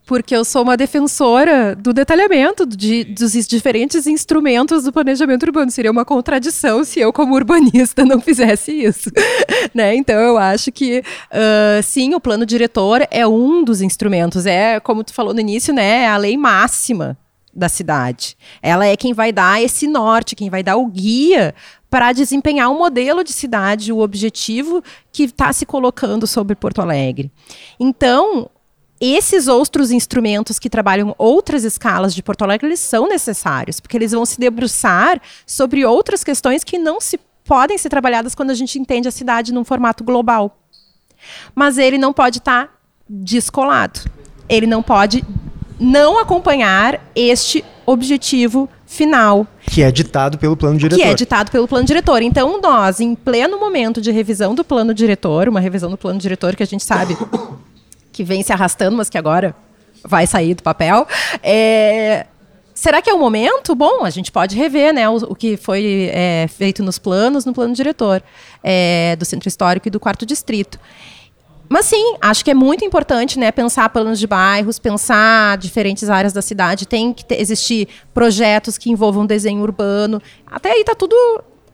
Porque eu sou uma defensora do detalhamento de, dos diferentes instrumentos do planejamento urbano. Seria uma contradição se eu, como urbanista, (laughs) não fizesse isso. (laughs) né? Então, eu acho que, uh, sim, o plano diretor é um dos instrumentos. É, como tu falou no início, né, é a lei máxima da cidade. Ela é quem vai dar esse norte, quem vai dar o guia para desempenhar um modelo de cidade, o objetivo que está se colocando sobre Porto Alegre. Então, esses outros instrumentos que trabalham outras escalas de Porto Alegre, eles são necessários, porque eles vão se debruçar sobre outras questões que não se podem ser trabalhadas quando a gente entende a cidade num formato global. Mas ele não pode estar tá descolado. Ele não pode não acompanhar este objetivo final. Que é ditado pelo plano diretor. Que é ditado pelo plano diretor. Então, nós, em pleno momento de revisão do plano diretor, uma revisão do plano diretor que a gente sabe (coughs) que vem se arrastando, mas que agora vai sair do papel, é, Será que é o momento? Bom, a gente pode rever né, o, o que foi é, feito nos planos, no plano diretor é, do Centro Histórico e do Quarto Distrito. Mas sim, acho que é muito importante, né, pensar planos de bairros, pensar diferentes áreas da cidade. Tem que ter, existir projetos que envolvam desenho urbano. Até aí está tudo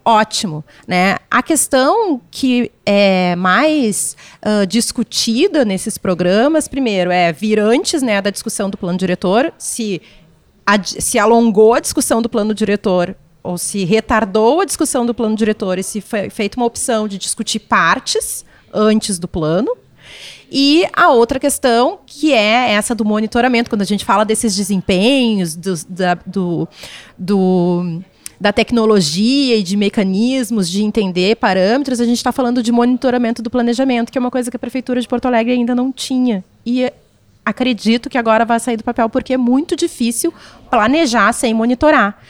ótimo, né? A questão que é mais uh, discutida nesses programas, primeiro, é vir antes, né, da discussão do plano diretor, se se alongou a discussão do plano diretor ou se retardou a discussão do plano diretor e se foi feita uma opção de discutir partes antes do plano, e a outra questão, que é essa do monitoramento, quando a gente fala desses desempenhos, do, da, do, do da tecnologia e de mecanismos de entender parâmetros, a gente está falando de monitoramento do planejamento, que é uma coisa que a Prefeitura de Porto Alegre ainda não tinha. E acredito que agora vai sair do papel, porque é muito difícil planejar sem monitorar.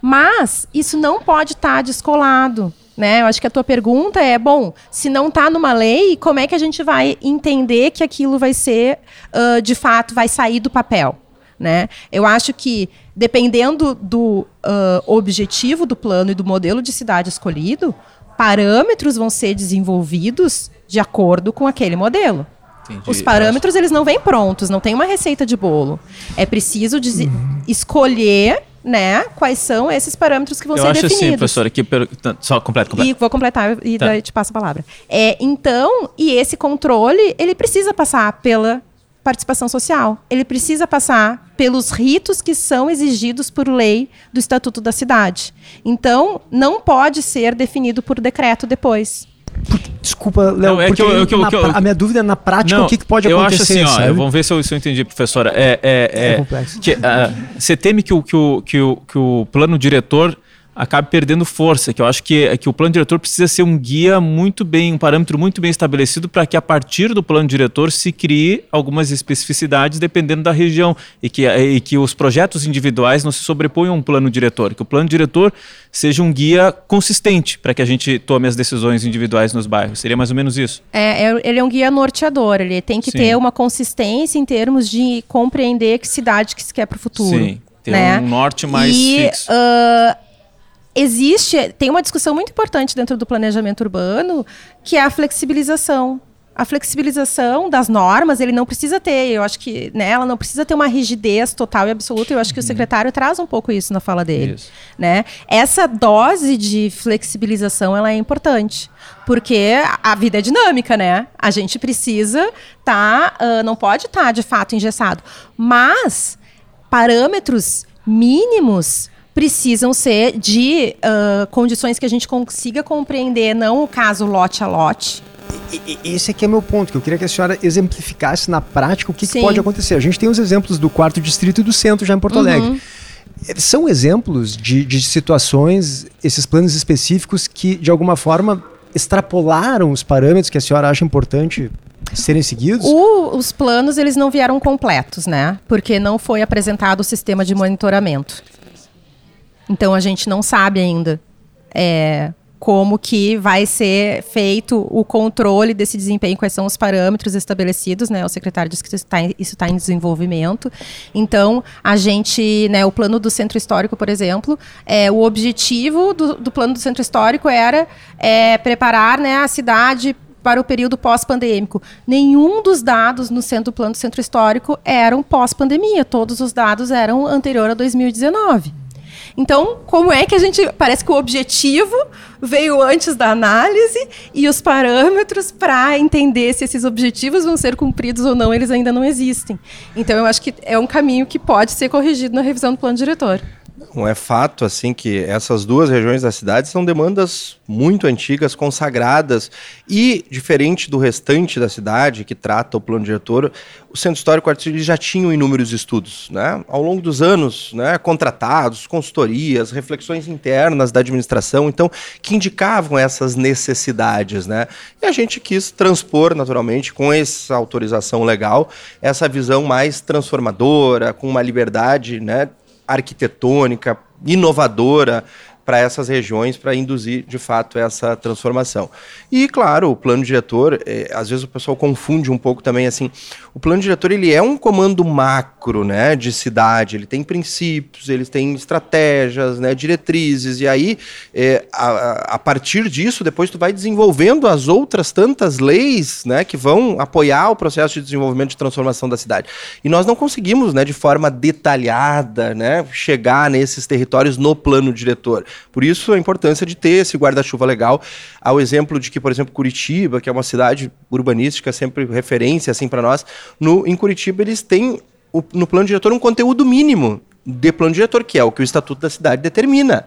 Mas isso não pode estar tá descolado né? Eu acho que a tua pergunta é, bom, se não está numa lei, como é que a gente vai entender que aquilo vai ser, uh, de fato, vai sair do papel? Né? Eu acho que, dependendo do uh, objetivo do plano e do modelo de cidade escolhido, parâmetros vão ser desenvolvidos de acordo com aquele modelo. Entendi. Os parâmetros eles não vêm prontos, não tem uma receita de bolo. É preciso uhum. escolher né, quais são esses parâmetros que vão eu ser acho definidos. Assim, professora, que per... só completo, completo. E vou completar e tá. daí te passo a palavra. É, então, e esse controle, ele precisa passar pela participação social. Ele precisa passar pelos ritos que são exigidos por lei do Estatuto da Cidade. Então, não pode ser definido por decreto depois. Desculpa, Léo, é porque eu, eu, eu, a minha dúvida é na prática não, o que, que pode eu acontecer. Eu acho assim, ó, vamos ver se eu, se entendi, professora. É, é, é, é complexo. Que, uh, você teme que o, que, o, que, o, que o plano diretor acabe perdendo força, que eu acho que, que o plano diretor precisa ser um guia muito bem, um parâmetro muito bem estabelecido para que a partir do plano diretor se crie algumas especificidades dependendo da região e que, e que os projetos individuais não se sobreponham a um plano diretor, que o plano diretor seja um guia consistente para que a gente tome as decisões individuais nos bairros. Seria mais ou menos isso? É, é ele é um guia norteador, ele tem que Sim. ter uma consistência em termos de compreender que cidade que se quer para o futuro. Sim, ter né? um norte mais e, fixo. Uh, existe, tem uma discussão muito importante dentro do planejamento urbano, que é a flexibilização. a flexibilização das normas, ele não precisa ter, eu acho que, né, ela não precisa ter uma rigidez total e absoluta, eu acho que o uhum. secretário traz um pouco isso na fala dele, isso. né? Essa dose de flexibilização, ela é importante, porque a vida é dinâmica, né? A gente precisa tá, uh, não pode estar tá, de fato engessado, mas parâmetros mínimos precisam ser de uh, condições que a gente consiga compreender, não o caso lote a lote, esse aqui é meu ponto, que eu queria que a senhora exemplificasse na prática o que, que pode acontecer. A gente tem os exemplos do quarto distrito e do centro já em Porto uhum. Alegre. São exemplos de, de situações, esses planos específicos que, de alguma forma, extrapolaram os parâmetros que a senhora acha importante serem seguidos? O, os planos eles não vieram completos, né? Porque não foi apresentado o sistema de monitoramento. Então a gente não sabe ainda é, como que vai ser feito o controle desse desempenho, quais são os parâmetros estabelecidos, né? O secretário disse que isso está em, tá em desenvolvimento. Então, a gente, né, o plano do centro histórico, por exemplo, é, o objetivo do, do plano do centro histórico era é, preparar né, a cidade para o período pós-pandêmico. Nenhum dos dados no centro do plano do centro histórico eram pós-pandemia, todos os dados eram anterior a 2019. Então, como é que a gente. Parece que o objetivo veio antes da análise e os parâmetros para entender se esses objetivos vão ser cumpridos ou não, eles ainda não existem. Então, eu acho que é um caminho que pode ser corrigido na revisão do plano diretor. Não é fato assim que essas duas regiões da cidade são demandas muito antigas, consagradas e diferente do restante da cidade que trata o plano diretor, o Centro Histórico Artístico já tinha inúmeros estudos, né? Ao longo dos anos, né, contratados, consultorias, reflexões internas da administração, então que indicavam essas necessidades, né? E a gente quis transpor naturalmente com essa autorização legal essa visão mais transformadora, com uma liberdade, né, arquitetônica, inovadora para essas regiões para induzir de fato essa transformação. E claro, o plano diretor, é, às vezes o pessoal confunde um pouco também assim, o plano diretor ele é um comando macro, né, de cidade, ele tem princípios, ele tem estratégias, né, diretrizes e aí é, a, a, partir disso depois tu vai desenvolvendo as outras tantas leis, né, que vão apoiar o processo de desenvolvimento de transformação da cidade. E nós não conseguimos, né, de forma detalhada, né, chegar nesses territórios no plano diretor. Por isso a importância de ter esse guarda-chuva legal, ao exemplo de que, por exemplo, Curitiba, que é uma cidade urbanística sempre referência assim para nós, no em Curitiba eles têm o, no plano diretor um conteúdo mínimo de plano diretor, que é o que o estatuto da cidade determina.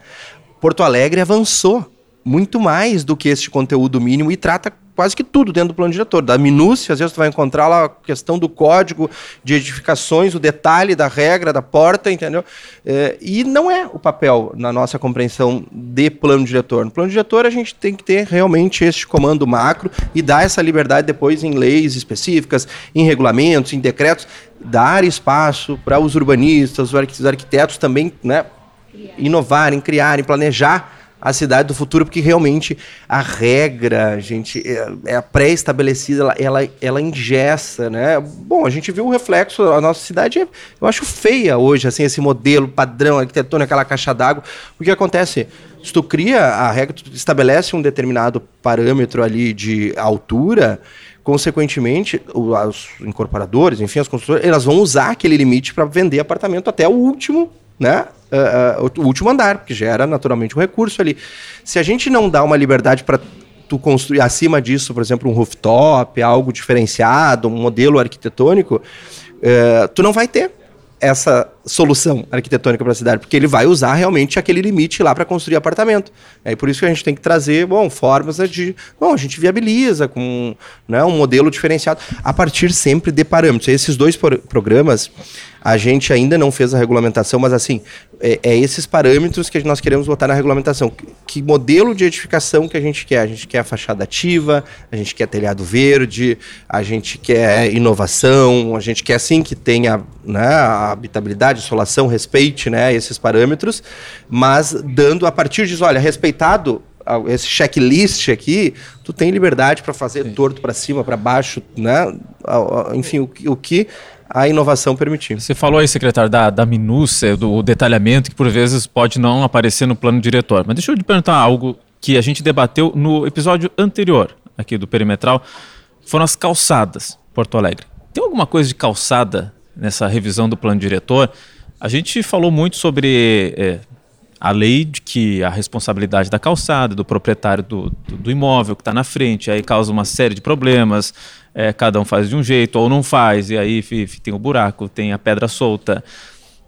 Porto Alegre avançou muito mais do que este conteúdo mínimo e trata quase que tudo dentro do plano diretor. Da minúcia, às vezes tu vai encontrar lá a questão do código de edificações, o detalhe da regra, da porta, entendeu? É, e não é o papel, na nossa compreensão, de plano diretor. No plano diretor, a gente tem que ter realmente este comando macro e dar essa liberdade depois em leis específicas, em regulamentos, em decretos, dar espaço para os urbanistas, os arquitetos também, né, inovarem, criarem, planejar a cidade do futuro, porque realmente a regra, gente, é, é pré-estabelecida, ela, ela, ela ingessa, né? Bom, a gente viu o reflexo, a nossa cidade, é, eu acho feia hoje, assim, esse modelo padrão arquitetônico, aquela caixa d'água. O que acontece? Se tu cria a regra, tu estabelece um determinado parâmetro ali de altura, consequentemente, os incorporadores, enfim, as construtoras, elas vão usar aquele limite para vender apartamento até o último né, uh, uh, o último andar, porque gera naturalmente um recurso ali. Se a gente não dá uma liberdade para tu construir acima disso, por exemplo, um rooftop, algo diferenciado, um modelo arquitetônico, uh, tu não vai ter essa solução arquitetônica para a cidade, porque ele vai usar realmente aquele limite lá para construir apartamento. É por isso que a gente tem que trazer, bom, formas de, bom, a gente viabiliza com né, um modelo diferenciado a partir sempre de parâmetros. Esses dois programas a gente ainda não fez a regulamentação, mas assim, é, é, esses parâmetros que nós queremos botar na regulamentação. Que, que, modelo de edificação que a gente quer? A gente quer a fachada ativa, a gente quer telhado verde, a gente quer inovação, a gente quer sim que tenha né, a habitabilidade, insolação, respeite né, esses parâmetros, mas dando a partir disso, olha, respeitado esse checklist aqui, tu tem liberdade para fazer Sim. torto para cima, para baixo, né? Enfim, o, o que a inovação permitir. Você falou aí, secretário, da, da minúcia, do detalhamento, que por vezes pode não aparecer no plano diretor. Mas deixa eu te perguntar algo que a gente debateu no episódio anterior aqui do Perimetral. foram as calçadas Porto Alegre. Tem alguma coisa de calçada nessa revisão do plano diretor? A gente falou muito sobre é, a lei de que a responsabilidade da calçada, do proprietário do, do, do imóvel que está na frente, aí causa uma série de problemas, é, cada um faz de um jeito ou não faz, e aí tem o buraco, tem a pedra solta.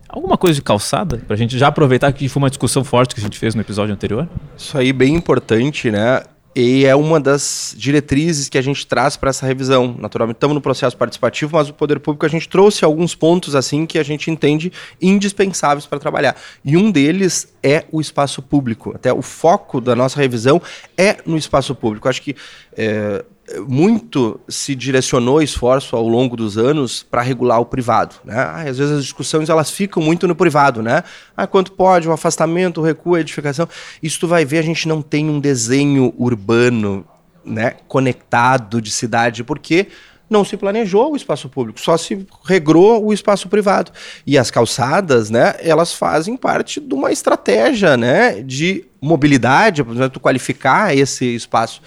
Alguma coisa de calçada, para a gente já aproveitar que foi uma discussão forte que a gente fez no episódio anterior? Isso aí bem importante, né? E é uma das diretrizes que a gente traz para essa revisão. Naturalmente, estamos no processo participativo, mas o Poder Público a gente trouxe alguns pontos assim que a gente entende indispensáveis para trabalhar. E um deles é o espaço público. Até o foco da nossa revisão é no espaço público. Acho que é, muito se direcionou esforço ao longo dos anos para regular o privado. Né? Às vezes as discussões elas ficam muito no privado, né? Ah, quanto pode, o afastamento, o recuo, a edificação. Isso tu vai ver, a gente não tem um desenho urbano né, conectado de cidade, porque não se planejou o espaço público, só se regrou o espaço privado. E as calçadas, né, elas fazem parte de uma estratégia, né, de mobilidade, por exemplo, qualificar esse espaço.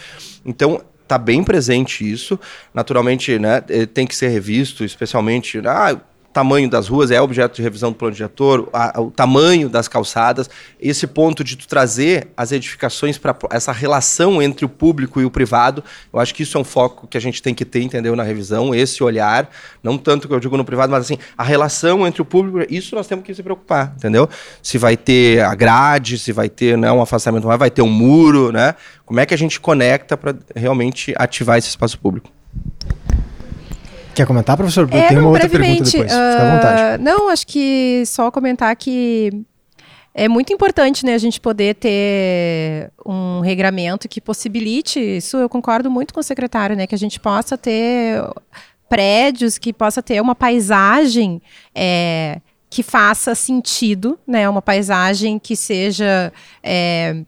Então, está bem presente isso. Naturalmente, né, eh, tem que ser revisto, especialmente. Ah, tamanho das ruas é objeto de revisão do plano diretor, a, o tamanho das calçadas, esse ponto de tu trazer as edificações para essa relação entre o público e o privado, eu acho que isso é um foco que a gente tem que ter, entendeu, na revisão, esse olhar, não tanto que eu digo no privado, mas assim, a relação entre o público, isso nós temos que se preocupar, entendeu? Se vai ter a grade, se vai ter né, um afastamento, vai ter um muro, né? Como é que a gente conecta para realmente ativar esse espaço público? Quer comentar, professor? É, Tem uma outra pergunta depois. Uh, Fica à vontade. Ah, não, acho que só comentar que é muito importante né, a gente poder ter um regramento que possibilite isso. Eu concordo muito com o secretário, né? Que a gente possa ter prédios, que possa ter uma paisagem é, que faça sentido, né? Uma paisagem que seja é,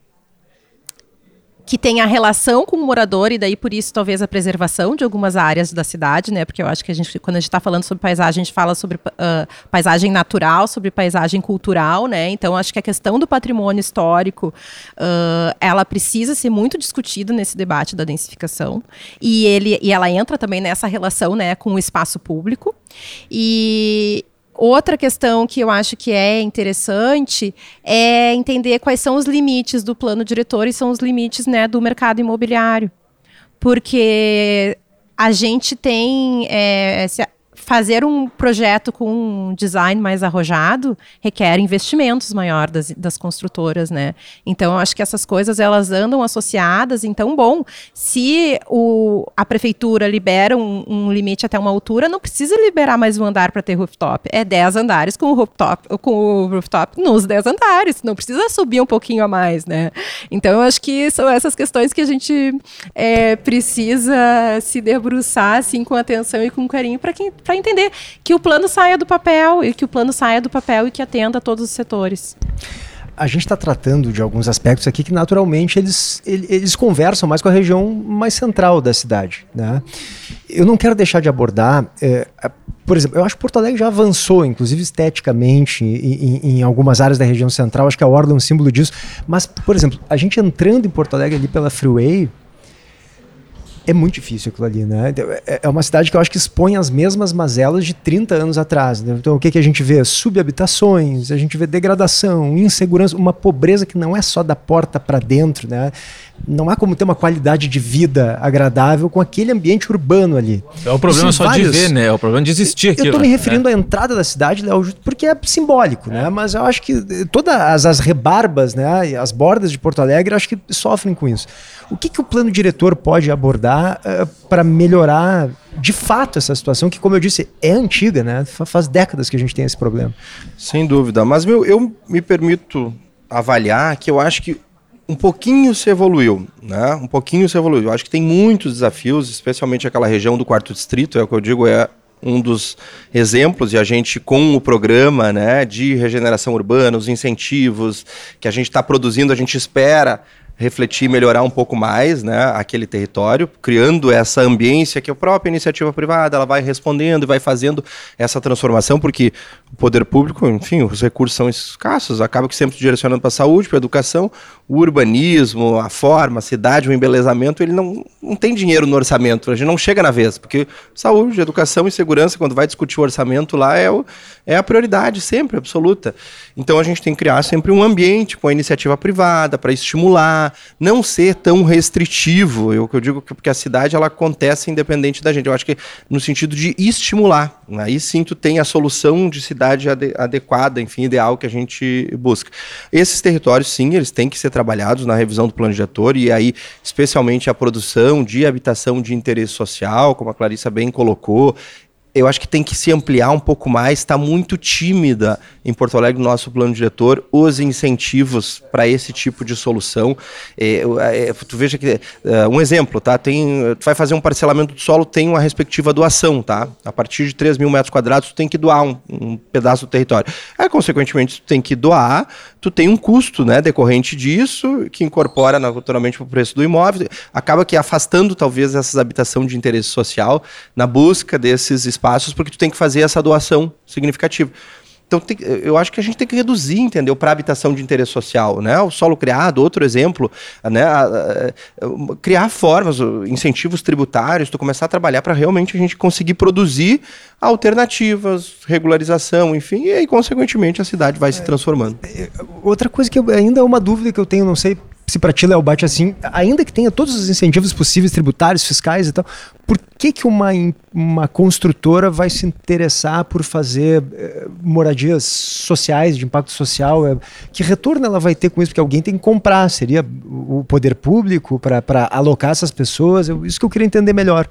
que tenha relação com o morador e daí por isso talvez a preservação de algumas áreas da cidade, né? Porque eu acho que a gente, quando a gente está falando sobre paisagem, a gente fala sobre uh, paisagem natural, sobre paisagem cultural, né? Então acho que a questão do patrimônio histórico, uh, ela precisa ser muito discutida nesse debate da densificação e ele e ela entra também nessa relação, né, com o espaço público e Outra questão que eu acho que é interessante é entender quais são os limites do plano diretor e são os limites né, do mercado imobiliário. Porque a gente tem. É, fazer um projeto com um design mais arrojado requer investimentos maior das, das construtoras, né? Então, eu acho que essas coisas elas andam associadas. Então, bom, se o, a prefeitura libera um, um limite até uma altura, não precisa liberar mais um andar para ter rooftop. É 10 andares com o rooftop, com o rooftop nos 10 andares. Não precisa subir um pouquinho a mais, né? Então, eu acho que são essas questões que a gente é, precisa se debruçar assim com atenção e com carinho para quem para entender que o plano saia do papel e que o plano saia do papel e que atenda a todos os setores a gente está tratando de alguns aspectos aqui que naturalmente eles, eles conversam mais com a região mais central da cidade. Né? Eu não quero deixar de abordar, é, por exemplo, eu acho que Porto Alegre já avançou, inclusive esteticamente, em, em, algumas áreas da região central, acho que a Orla é um símbolo disso, mas, por exemplo, a gente entrando em Porto Alegre ali pela Freeway, é muito difícil aquilo ali, né? É, é uma cidade que eu acho que expõe as mesmas mazelas de 30 anos atrás. Né? Então, o que, que a gente vê? Subhabitações, a gente vê degradação, insegurança, uma pobreza que não é só da porta para dentro, né? Não há como ter uma qualidade de vida agradável com aquele ambiente urbano ali. É o problema só vários... de ver, né? É o problema de existir aqui. Eu estou me referindo é. à entrada da cidade, Léo, porque é simbólico, né? é. né? Mas eu acho que todas as, as rebarbas, né? As bordas de Porto Alegre, acho que sofrem com isso. O que, que o plano diretor pode abordar uh, eh, para melhorar de fato essa situação, que, como eu disse, é antiga, né? Faz décadas que a gente tem esse problema. Sem dúvida. Mas meu, eu me permito avaliar que eu acho que um pouquinho se evoluiu, né? Um pouquinho se evoluiu. Eu acho que tem muitos desafios, especialmente aquela região do quarto distrito, é o que eu digo, é um dos exemplos e a gente com o programa, né, de regeneração urbana, os incentivos que a gente está produzindo, a gente espera refletir, melhorar um pouco mais, né, aquele território, criando essa ambiência que a própria iniciativa privada, ela vai respondendo e vai fazendo essa transformação, porque o poder público, enfim, os recursos são escassos, acaba que sempre direcionando para a saúde, para a educação, o urbanismo, a forma, a cidade, o embelezamento, ele não, não tem dinheiro no orçamento, a gente não chega na vez, porque saúde, educação e segurança, quando vai discutir o orçamento lá, é, o, é a prioridade sempre, absoluta. Então a gente tem que criar sempre um ambiente com a iniciativa privada para estimular, não ser tão restritivo. Eu que eu digo que porque a cidade ela acontece independente da gente. Eu acho que no sentido de estimular. Aí sim tu tem a solução de cidade ade adequada, enfim, ideal que a gente busca. Esses territórios, sim, eles têm que ser trabalhados na revisão do plano diretor e aí, especialmente a produção de habitação de interesse social, como a Clarissa bem colocou, eu acho que tem que se ampliar um pouco mais. Está muito tímida em Porto Alegre, no nosso plano diretor, os incentivos para esse tipo de solução. É, é, tu veja que. É, um exemplo, tá? Tem, tu vai fazer um parcelamento do solo, tem uma respectiva doação, tá? A partir de 3 mil metros quadrados, tu tem que doar um, um pedaço do território. Aí, consequentemente, tu tem que doar, tu tem um custo né, decorrente disso, que incorpora naturalmente para o preço do imóvel. Acaba que afastando, talvez, essas habitação de interesse social na busca desses espaços espaços, porque tu tem que fazer essa doação significativa. Então, tem, eu acho que a gente tem que reduzir, entendeu, para habitação de interesse social, né? O solo criado, outro exemplo, né? criar formas, incentivos tributários, tu começar a trabalhar para realmente a gente conseguir produzir alternativas, regularização, enfim, e aí, consequentemente, a cidade vai se transformando. É, é, outra coisa que eu, ainda é uma dúvida que eu tenho, não sei se para ti, Léo, bate assim, ainda que tenha todos os incentivos possíveis, tributários, fiscais e tal, por que, que uma, uma construtora vai se interessar por fazer eh, moradias sociais, de impacto social? Eh, que retorno ela vai ter com isso? Porque alguém tem que comprar, seria o poder público para alocar essas pessoas? Eu, isso que eu queria entender melhor.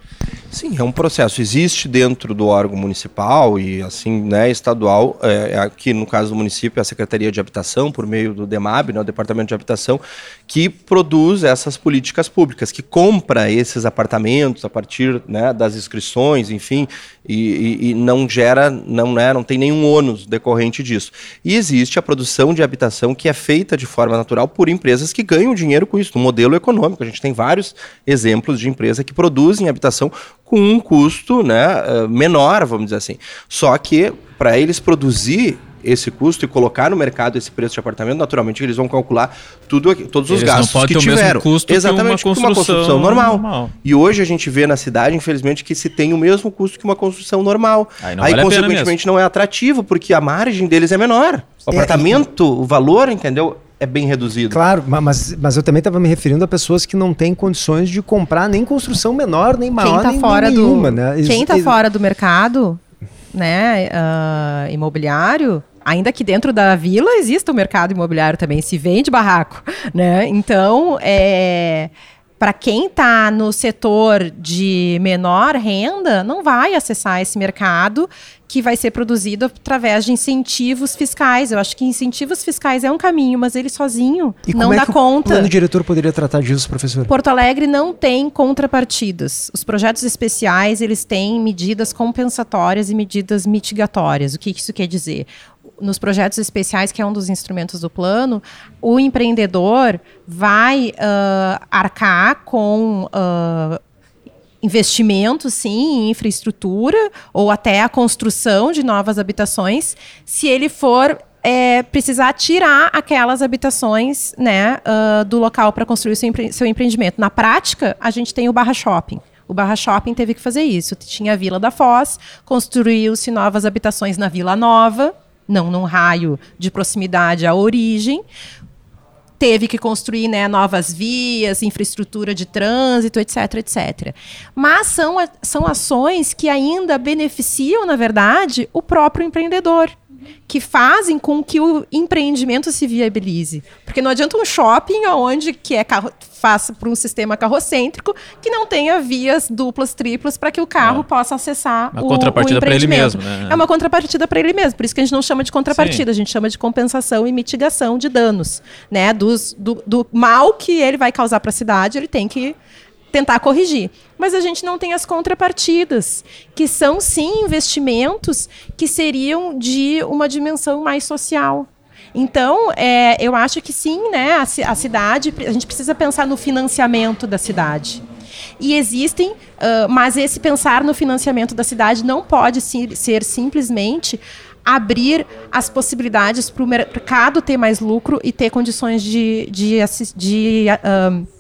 Sim, é um processo. Existe dentro do órgão municipal e assim, né, estadual, é, aqui no caso do município, a Secretaria de Habitação, por meio do DEMAB, né, o Departamento de Habitação, que produz essas políticas públicas, que compra esses apartamentos a partir né, das inscrições, enfim, e, e, e, não gera, não, né, não tem nenhum ônus decorrente disso. E existe a produção de habitação que é feita de forma natural por empresas que ganham dinheiro com isso, no modelo econômico. A gente tem vários exemplos de empresas que produzem habitação com um custo né, eh, menor, vamos dizer assim. Só que para eles produzir esse custo e colocar no mercado esse preço de apartamento, naturalmente eles vão calcular tudo, todos os eles gastos que tiveram. custo Exatamente, que uma, construção, uma construção normal. normal. E hoje a gente vê na cidade, infelizmente, que se tem o mesmo custo que uma construção normal. Aí, Aí vale consequentemente, não é atrativo, porque a margem deles é menor. O é, apartamento, e... o valor, entendeu? É bem reduzido. Claro, mas, mas eu também estava me referindo a pessoas que não têm condições de comprar nem construção menor, nem maior, Quem tá nem, fora nem nenhuma. Do, né? Quem está fora do mercado né, uh, imobiliário ainda que dentro da vila exista o mercado imobiliário também, se vende barraco, né? Então, é, para quem está no setor de menor renda, não vai acessar esse mercado que vai ser produzido através de incentivos fiscais. Eu acho que incentivos fiscais é um caminho, mas ele sozinho e não é dá conta. O plano diretor poderia tratar disso, professor? Porto Alegre não tem contrapartidas. Os projetos especiais, eles têm medidas compensatórias e medidas mitigatórias. O que isso quer dizer? Nos projetos especiais, que é um dos instrumentos do plano, o empreendedor vai uh, arcar com uh, sim, em infraestrutura ou até a construção de novas habitações, se ele for é, precisar tirar aquelas habitações né, uh, do local para construir seu, empre seu empreendimento. Na prática, a gente tem o Barra Shopping. O Barra Shopping teve que fazer isso. Tinha a Vila da Foz, construiu-se novas habitações na Vila Nova, não num raio de proximidade à origem. Teve que construir né, novas vias, infraestrutura de trânsito, etc, etc. Mas são, são ações que ainda beneficiam, na verdade, o próprio empreendedor que fazem com que o empreendimento se viabilize. Porque não adianta um shopping onde que é carro, faça por um sistema carrocêntrico que não tenha vias duplas, triplas para que o carro é. possa acessar uma o, contrapartida para ele mesmo, né? É uma contrapartida para ele mesmo. Por isso que a gente não chama de contrapartida, Sim. a gente chama de compensação e mitigação de danos, né? Dos, do, do mal que ele vai causar para a cidade, ele tem que tentar corrigir. Mas a gente não tem as contrapartidas, que são sim investimentos que seriam de uma dimensão mais social. Então, é, eu acho que sim, né? A, a, cidade, a gente precisa pensar no financiamento da cidade. E existem, uh, mas esse pensar no financiamento da cidade não pode ser, ser simplesmente abrir as possibilidades para o mercado ter mais lucro e ter condições de, de, de, de uh,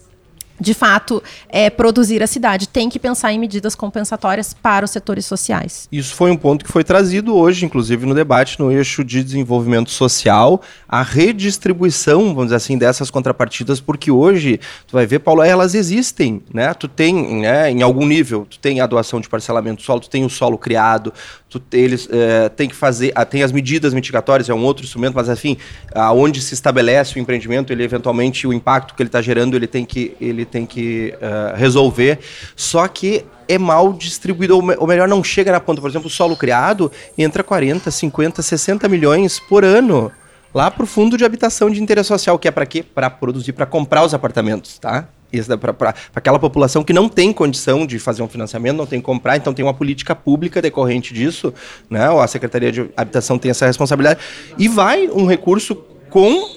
de fato é, produzir a cidade. Tem que pensar em medidas compensatórias para os setores sociais. Isso foi um ponto que foi trazido hoje, inclusive no debate no eixo de desenvolvimento social, a redistribuição, vamos dizer assim, dessas contrapartidas, porque hoje, tu vai ver, Paulo, elas existem, né? Tu tem, né, em algum nível, tu tem a doação de parcelamento do solo, tu tem o solo criado, tu, eles é, tem que fazer, ah, tem as medidas mitigatórias, é um outro instrumento, mas enfim, aonde se estabelece o empreendimento, ele eventualmente, o impacto que ele está gerando, ele tem que, ele tem que uh, resolver. Só que é mal distribuído, ou melhor, não chega na ponta. Por exemplo, o solo criado entra 40, 50, 60 milhões por ano lá para o fundo de habitação de interesse social, que é para quê? Para produzir, para comprar os apartamentos, tá? para aquela população que não tem condição de fazer um financiamento, não tem que comprar, então tem uma política pública decorrente disso, né? A Secretaria de Habitação tem essa responsabilidade e vai um recurso com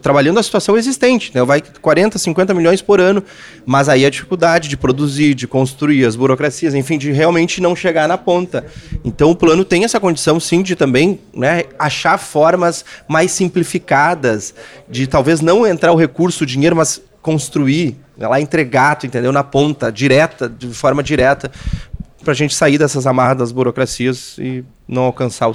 trabalhando a situação existente, né? Vai 40, 50 milhões por ano, mas aí a dificuldade de produzir, de construir, as burocracias, enfim, de realmente não chegar na ponta. Então o plano tem essa condição, sim, de também né, achar formas mais simplificadas, de talvez não entrar o recurso, o dinheiro, mas construir, né, lá entregar, tu entendeu? Na ponta, direta, de forma direta, para a gente sair dessas amarras das burocracias e não alcançar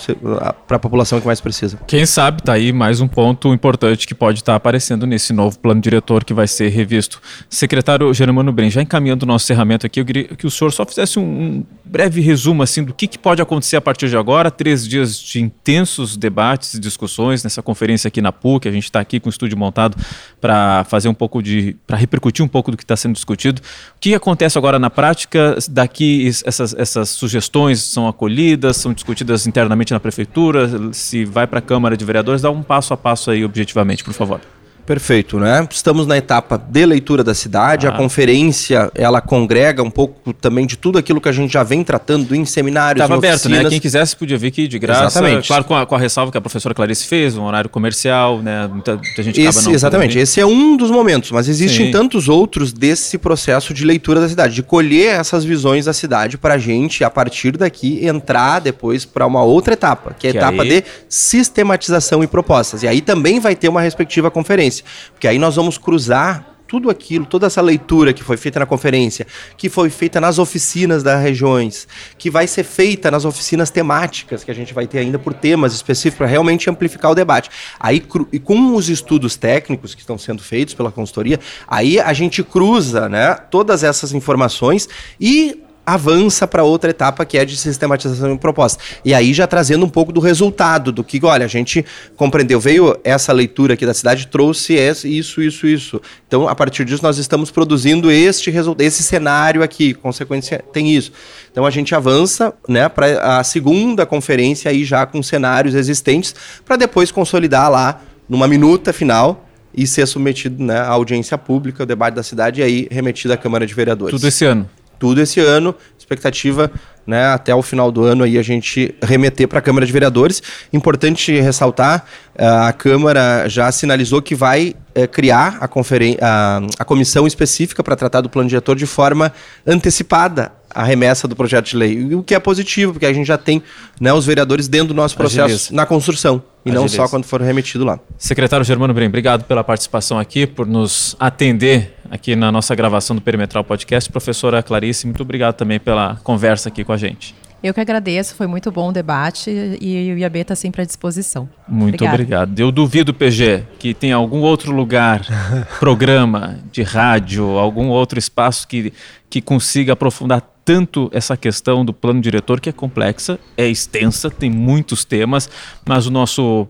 para a população que mais precisa. Quem sabe tá aí mais um ponto importante que pode estar tá aparecendo nesse novo plano diretor que vai ser revisto. Secretário Germano Bren, já encaminhando o nosso encerramento aqui, eu queria que o senhor só fizesse um, um breve resumo assim do que, que, pode acontecer a partir de agora. Três dias de intensos debates e discussões nessa conferência aqui na PUC. A gente está aqui com o estúdio montado para fazer um pouco de. para repercutir um pouco do que está sendo discutido. O que acontece agora na prática? Daqui essas, essas sugestões são acolhidas, são discutidas discutidas internamente na prefeitura, se vai para a Câmara de Vereadores, dá um passo a passo aí objetivamente, por favor. Perfeito, né? Estamos na etapa de leitura da cidade. Ah. A conferência ela congrega um pouco também de tudo aquilo que a gente já vem tratando em seminários. Estava aberto, né? Quem quisesse podia vir aqui de graça. Exatamente. Claro, com a, com a, ressalva que a professora Clarice fez, um horário comercial, né? Muita, muita gente Esse, não. Exatamente. Esse é um dos momentos, mas existem Sim. tantos outros desse processo de leitura da cidade, de colher essas visões da cidade para a gente, a partir daqui, entrar depois para uma outra etapa, que é a que etapa aí... de sistematização e propostas. E aí também vai ter uma respectiva conferência conferência, porque aí nós vamos cruzar tudo aquilo, toda essa leitura que foi feita na conferência, que foi feita nas oficinas das regiões, que vai ser feita nas oficinas temáticas, que a gente vai ter ainda por temas específicos para realmente amplificar o debate. Aí, e com os estudos técnicos que estão sendo feitos pela consultoria, aí a gente cruza né, todas essas informações e avança para outra etapa que é de sistematização de proposta. E aí já trazendo um pouco do resultado, do que, olha, a gente compreendeu, veio essa leitura aqui da cidade, trouxe isso, isso, isso. Então, a partir disso, nós estamos produzindo este esse cenário aqui, consequência tem isso. Então a gente avança né, para a segunda conferência aí já com cenários existentes, para depois consolidar lá numa minuta final e ser submetido né, à audiência pública, o debate da cidade, e aí remetido à Câmara de Vereadores. Tudo esse ano tudo esse ano. Expectativa, né, até o final do ano aí a gente remeter para a Câmara de Vereadores. Importante ressaltar, eh, a Câmara já sinalizou que vai é, criar a, a, a comissão específica para tratar do plano diretor de forma antecipada a remessa do projeto de lei. O que é positivo, porque a gente já tem né, os vereadores dentro do nosso processo Agiliza. na construção. E não só quando for remetido lá. Secretário Germano Brem, obrigado pela participação aqui, por nos atender aqui na nossa gravação do Perimetral Podcast. Professora Clarice, muito obrigado também pela conversa aqui com a gente. Eu que agradeço, foi muito bom o debate e o IAB está sempre à disposição. Muito Obrigada. obrigado. Eu duvido, PG, que tem algum outro lugar, (laughs) programa de rádio, algum outro espaço que, que consiga aprofundar tanto essa questão do plano diretor, que é complexa, é extensa, tem muitos temas, mas o nosso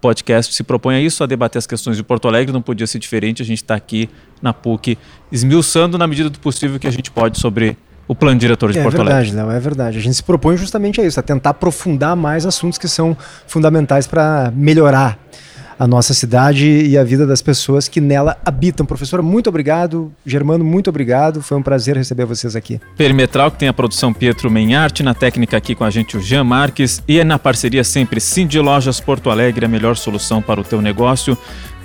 podcast se propõe a isso, a debater as questões de Porto Alegre, não podia ser diferente, a gente está aqui na PUC, esmiuçando na medida do possível que a gente pode sobre o plano diretor de é, Porto verdade, Alegre. Não, é verdade. A gente se propõe justamente a isso, a tentar aprofundar mais assuntos que são fundamentais para melhorar a nossa cidade e a vida das pessoas que nela habitam. Professora, muito obrigado. Germano, muito obrigado. Foi um prazer receber vocês aqui. Perimetral, que tem a produção Pietro Menharte, na técnica aqui com a gente o Jean Marques e na parceria sempre Cindy Lojas Porto Alegre, a melhor solução para o teu negócio.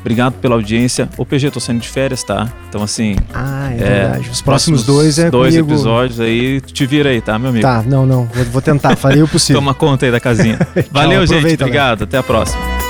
Obrigado pela audiência. O PG, tô saindo de férias, tá? Então, assim. Ah, é, é verdade. Os próximos, dois é Dois comigo. episódios aí, te vira aí, tá, meu amigo? Tá, não, não. Vou, tentar, farei o (laughs) possível. Toma conta aí da casinha. (laughs) Valeu, Tchau, gente. Obrigado. Até a próxima.